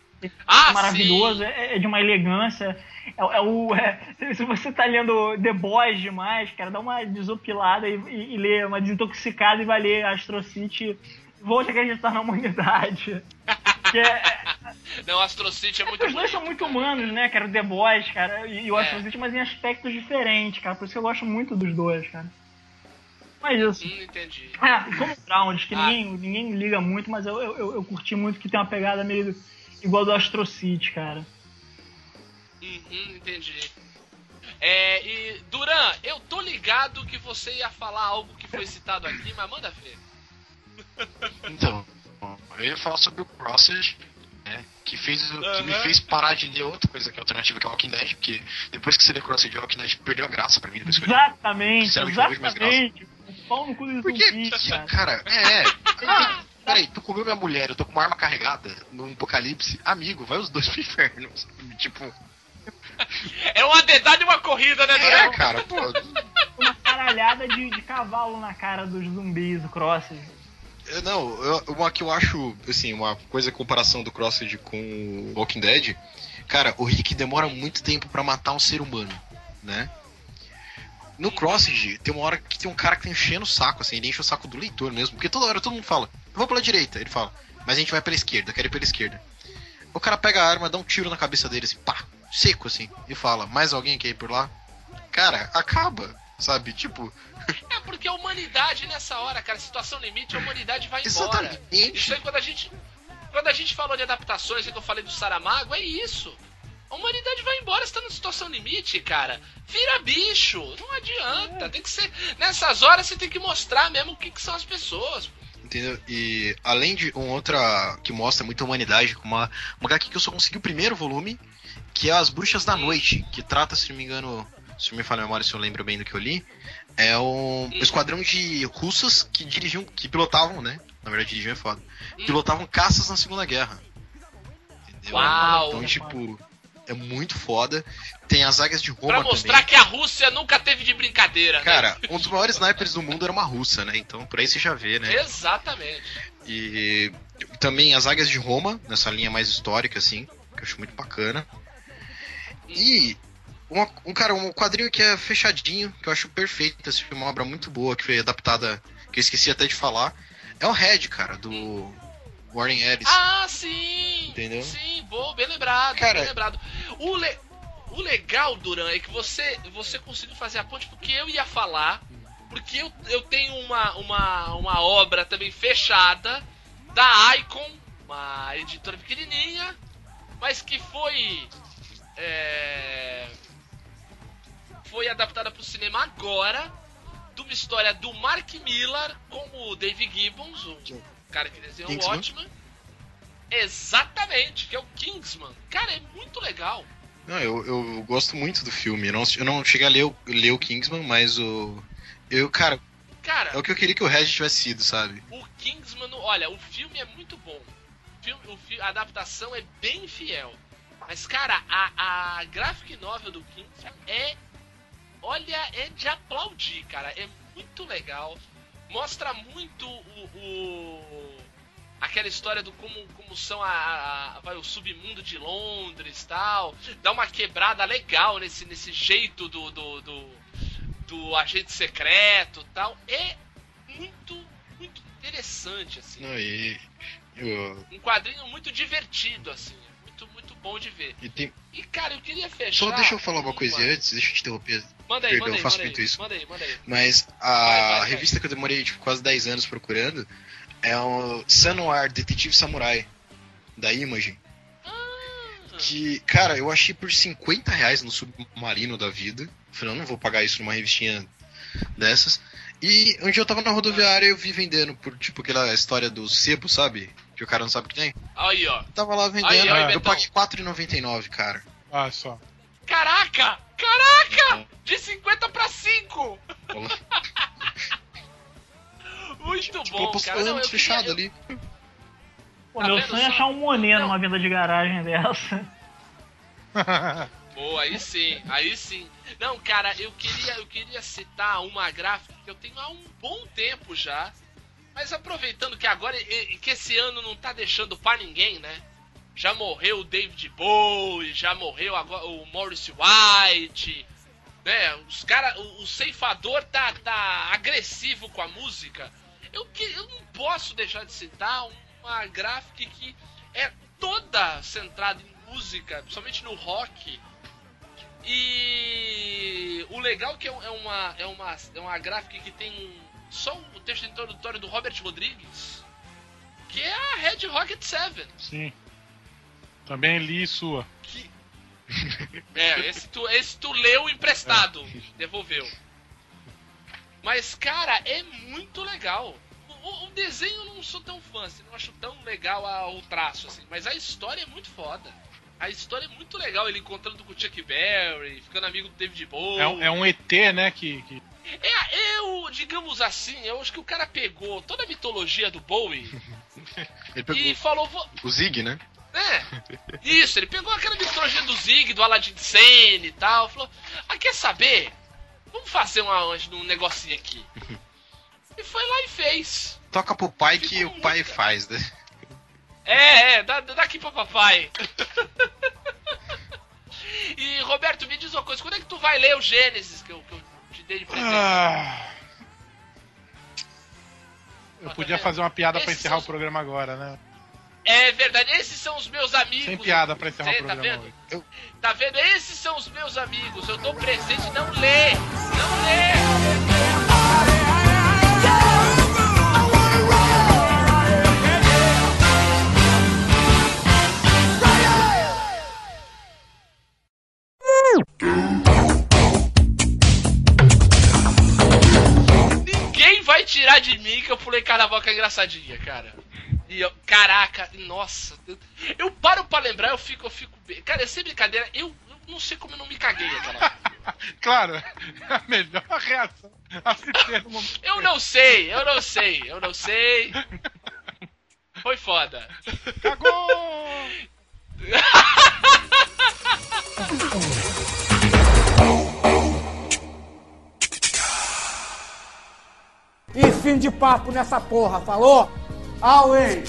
Ah, é maravilhoso, é, é de uma elegância. É, é o, é- se- se você tá lendo The Boys demais, cara, dá uma desopilada e, e, e lê uma desintoxicada e vai ler Astro City. Volte a acreditar na humanidade. Que é, Não, Astro City é é muito os dois bonito, são muito cara. humanos, né, cara? O The Boys, cara, e, e o É. Astro City, mas em aspectos diferentes, cara. Por isso que eu gosto muito dos dois, cara. Mas isso. Hum, entendi. É, como Ground, que Ah. ninguém, ninguém liga muito, mas eu, eu, eu, curti muito que tem uma pegada meio igual do Astro City, cara. Uhum, entendi. É, e Duran, eu tô ligado que você ia falar algo que foi citado aqui, mas manda ver. Então, eu ia falar sobre o Crossed, né? Que, fez, o- que me fez parar de ler outra coisa que é alternativa, que é Walking Dead, porque depois que você lê Crossed, Walking Dead perdeu a graça pra mim. Depois que eu. Exatamente, exatamente. O pau no cu dos Por que, zumbis, cara. cara? É, é. Peraí, tu comeu minha mulher, eu tô com uma arma carregada num apocalipse. Amigo, vai os dois pro inferno. Tipo, É uma dedada e uma corrida, né, é, cara, pô. Uma caralhada de, de cavalo na cara dos zumbis, o Cross. Eu- Não, uma que eu acho, assim, uma coisa comparação do Crossed com o Walking Dead, cara, o Rick demora muito tempo pra matar um ser humano, né? No Crossed, tem uma hora que tem um cara que tá enchendo o saco, assim, ele enche o saco do leitor mesmo, porque toda hora todo mundo fala, eu vou pela direita, ele fala, mas a gente vai pela esquerda, quero ir pela esquerda. O cara pega a arma, dá um tiro na cabeça dele, assim, pá, seco, assim, e fala, mais alguém quer ir por lá? Cara, acaba, sabe? Tipo, É porque a humanidade nessa hora, cara, situação limite, a humanidade vai embora. exatamente. Isso aí quando a gente. Quando a gente falou de adaptações, é que eu falei do Saramago, é isso. A humanidade vai embora, está na situação limite, cara. Vira bicho, não adianta. Tem que ser. Nessas horas você tem que mostrar mesmo o que, que são as pessoas. Entendeu? E além de uma outra que mostra muita humanidade, com uma, uma HQ que eu só consegui o primeiro volume, que é As Bruxas da Noite, que trata, se não me engano, se me falha a memória, se eu lembro bem do que eu li, é um esquadrão de russas que dirigiam, que pilotavam, né? Na verdade, dirigiam é foda. Pilotavam caças na Segunda Guerra. Entendeu? Uau! Então, tipo, é muito foda. Tem as águias de Roma Pra mostrar também. que a Rússia nunca teve de brincadeira. né? Cara, um dos maiores snipers do mundo era uma russa, né? Então, por aí você já vê, né? Exatamente. E também as Águias de Roma, nessa linha mais histórica, assim, que eu acho muito bacana. E uma- um cara, um quadrinho que é fechadinho, que eu acho perfeito, esse filme é uma obra muito boa, que foi adaptada, que eu esqueci até de falar. É o Red, cara, do Warren Ellis. Ah, sim! Entendeu? Sim, boa, bem lembrado, Cara- bem lembrado. O, le- o legal, Duran, é que você, você conseguiu fazer a ponte porque eu ia falar, porque eu, eu tenho uma, uma, uma obra também fechada da Icon, uma editora pequenininha, mas que foi. é, foi adaptada para o cinema agora, de uma história do Mark Millar com o Dave Gibbons, o cara que desenhou o Kingsman. Watchmen. Exatamente, que é o Kingsman. Cara, é muito legal. Não, eu, eu gosto muito do filme. Eu não, eu não cheguei a ler o, ler o Kingsman, mas o. Eu, cara, Cara, é o que eu queria que o Red tivesse sido, sabe? o Kingsman, olha, o filme é muito bom. O filme, o a adaptação é bem fiel. Mas, cara, a, a graphic novel do Kingsman é. Olha, é de aplaudir, cara. É muito legal. Mostra muito o. o- aquela história do como, como são a, a- vai, o submundo de Londres tal. Dá uma quebrada legal nesse, nesse jeito do, do, do, do agente secreto tal. É muito, muito interessante, assim. Não, e. eu- Um quadrinho muito divertido, assim. Bom de ver. e tem, E, cara, eu queria fechar. só deixa eu falar uma coisa antes, deixa eu te interromper. Manda aí, Perdão, manda aí, eu faço muito aí, isso. Manda aí, manda aí. Mas a Vai, vai, vai. revista que eu demorei tipo, quase 10 anos procurando é o Sun Noir Detetive Samurai, da Image. Ah, Que, cara, eu achei por 50 reais no submarino da vida. Falei, eu não vou pagar isso numa revistinha dessas. E um dia eu tava na rodoviária eu vi vendendo por tipo aquela história do sebo, sabe? Que o cara não sabe o que tem. Aí, ó. Tava lá vendendo, Aí, aí, eu paguei R$4,99, cara. Ah, só. Caraca! Caraca! De 50 pra 5! Muito Tipo, bom, cara. Não, eu fechado ali. Pô, Tá meu vendo sonho é achar um Monet Não. numa venda de garagem dessa. Boa, aí sim, aí sim. Não, cara, eu queria, eu queria citar uma gráfica que eu tenho há um bom tempo já. Mas aproveitando que agora que esse ano não tá deixando pra ninguém, né? Já morreu o David Bowie, já morreu agora o Morris White, né? Os cara, o, o ceifador tá, tá agressivo com a música. Eu, que, eu não posso deixar de citar uma gráfica que é toda centrada em música, principalmente no rock. E o legal é que é, é uma, é, uma, é uma gráfica que tem só o texto introdutório do Robert Rodrigues, que é a Red Rocket 7. Sim. Também li sua. Que... É, esse tu, esse tu leu emprestado, devolveu. Mas, cara, é muito legal. O, o desenho eu não sou tão fã, assim, não acho tão legal a- o traço, assim, mas a história é muito foda. A história é muito legal, ele encontrando com o Chuck Berry, ficando amigo do David Bowie. É, um- é um ET, né? Que, que- É, eu, digamos assim, eu acho que o cara pegou toda a mitologia do Bowie e falou, "Vou- o Zig, né? é, isso, ele pegou aquela mitologia do Zig, do Aladdin Sane e tal, falou, ah, quer saber? Vamos fazer uma, um negocinho aqui. E foi lá e fez. Toca pro pai que Ficou o pai muito- faz, né? É, é, dá, dá aqui pra papai. e, Roberto, me diz uma coisa, quando é que tu vai ler o Gênesis que eu, que eu dei de presente? Ah. Eu tá podia fazer uma piada pra Esses encerrar são o programa agora, né? É verdade, esses são os meus amigos. Sem piada pra encerrar o tá programa vendo? hoje. Tá vendo? Esses são os meus amigos. Eu dou presente, não lê. Não lê. Tirar de mim que eu pulei carnaval com a engraçadinha, cara. E eu, caraca, nossa. Eu, paro pra lembrar, eu fico, eu fico. bem. Cara, sem brincadeira, eu, eu não sei como eu não me caguei aquela. Claro, é a melhor reação a se ter no momento. Eu não sei, eu não sei, eu não sei. Foi foda. Cagou! E fim de papo nessa porra, falou? Away!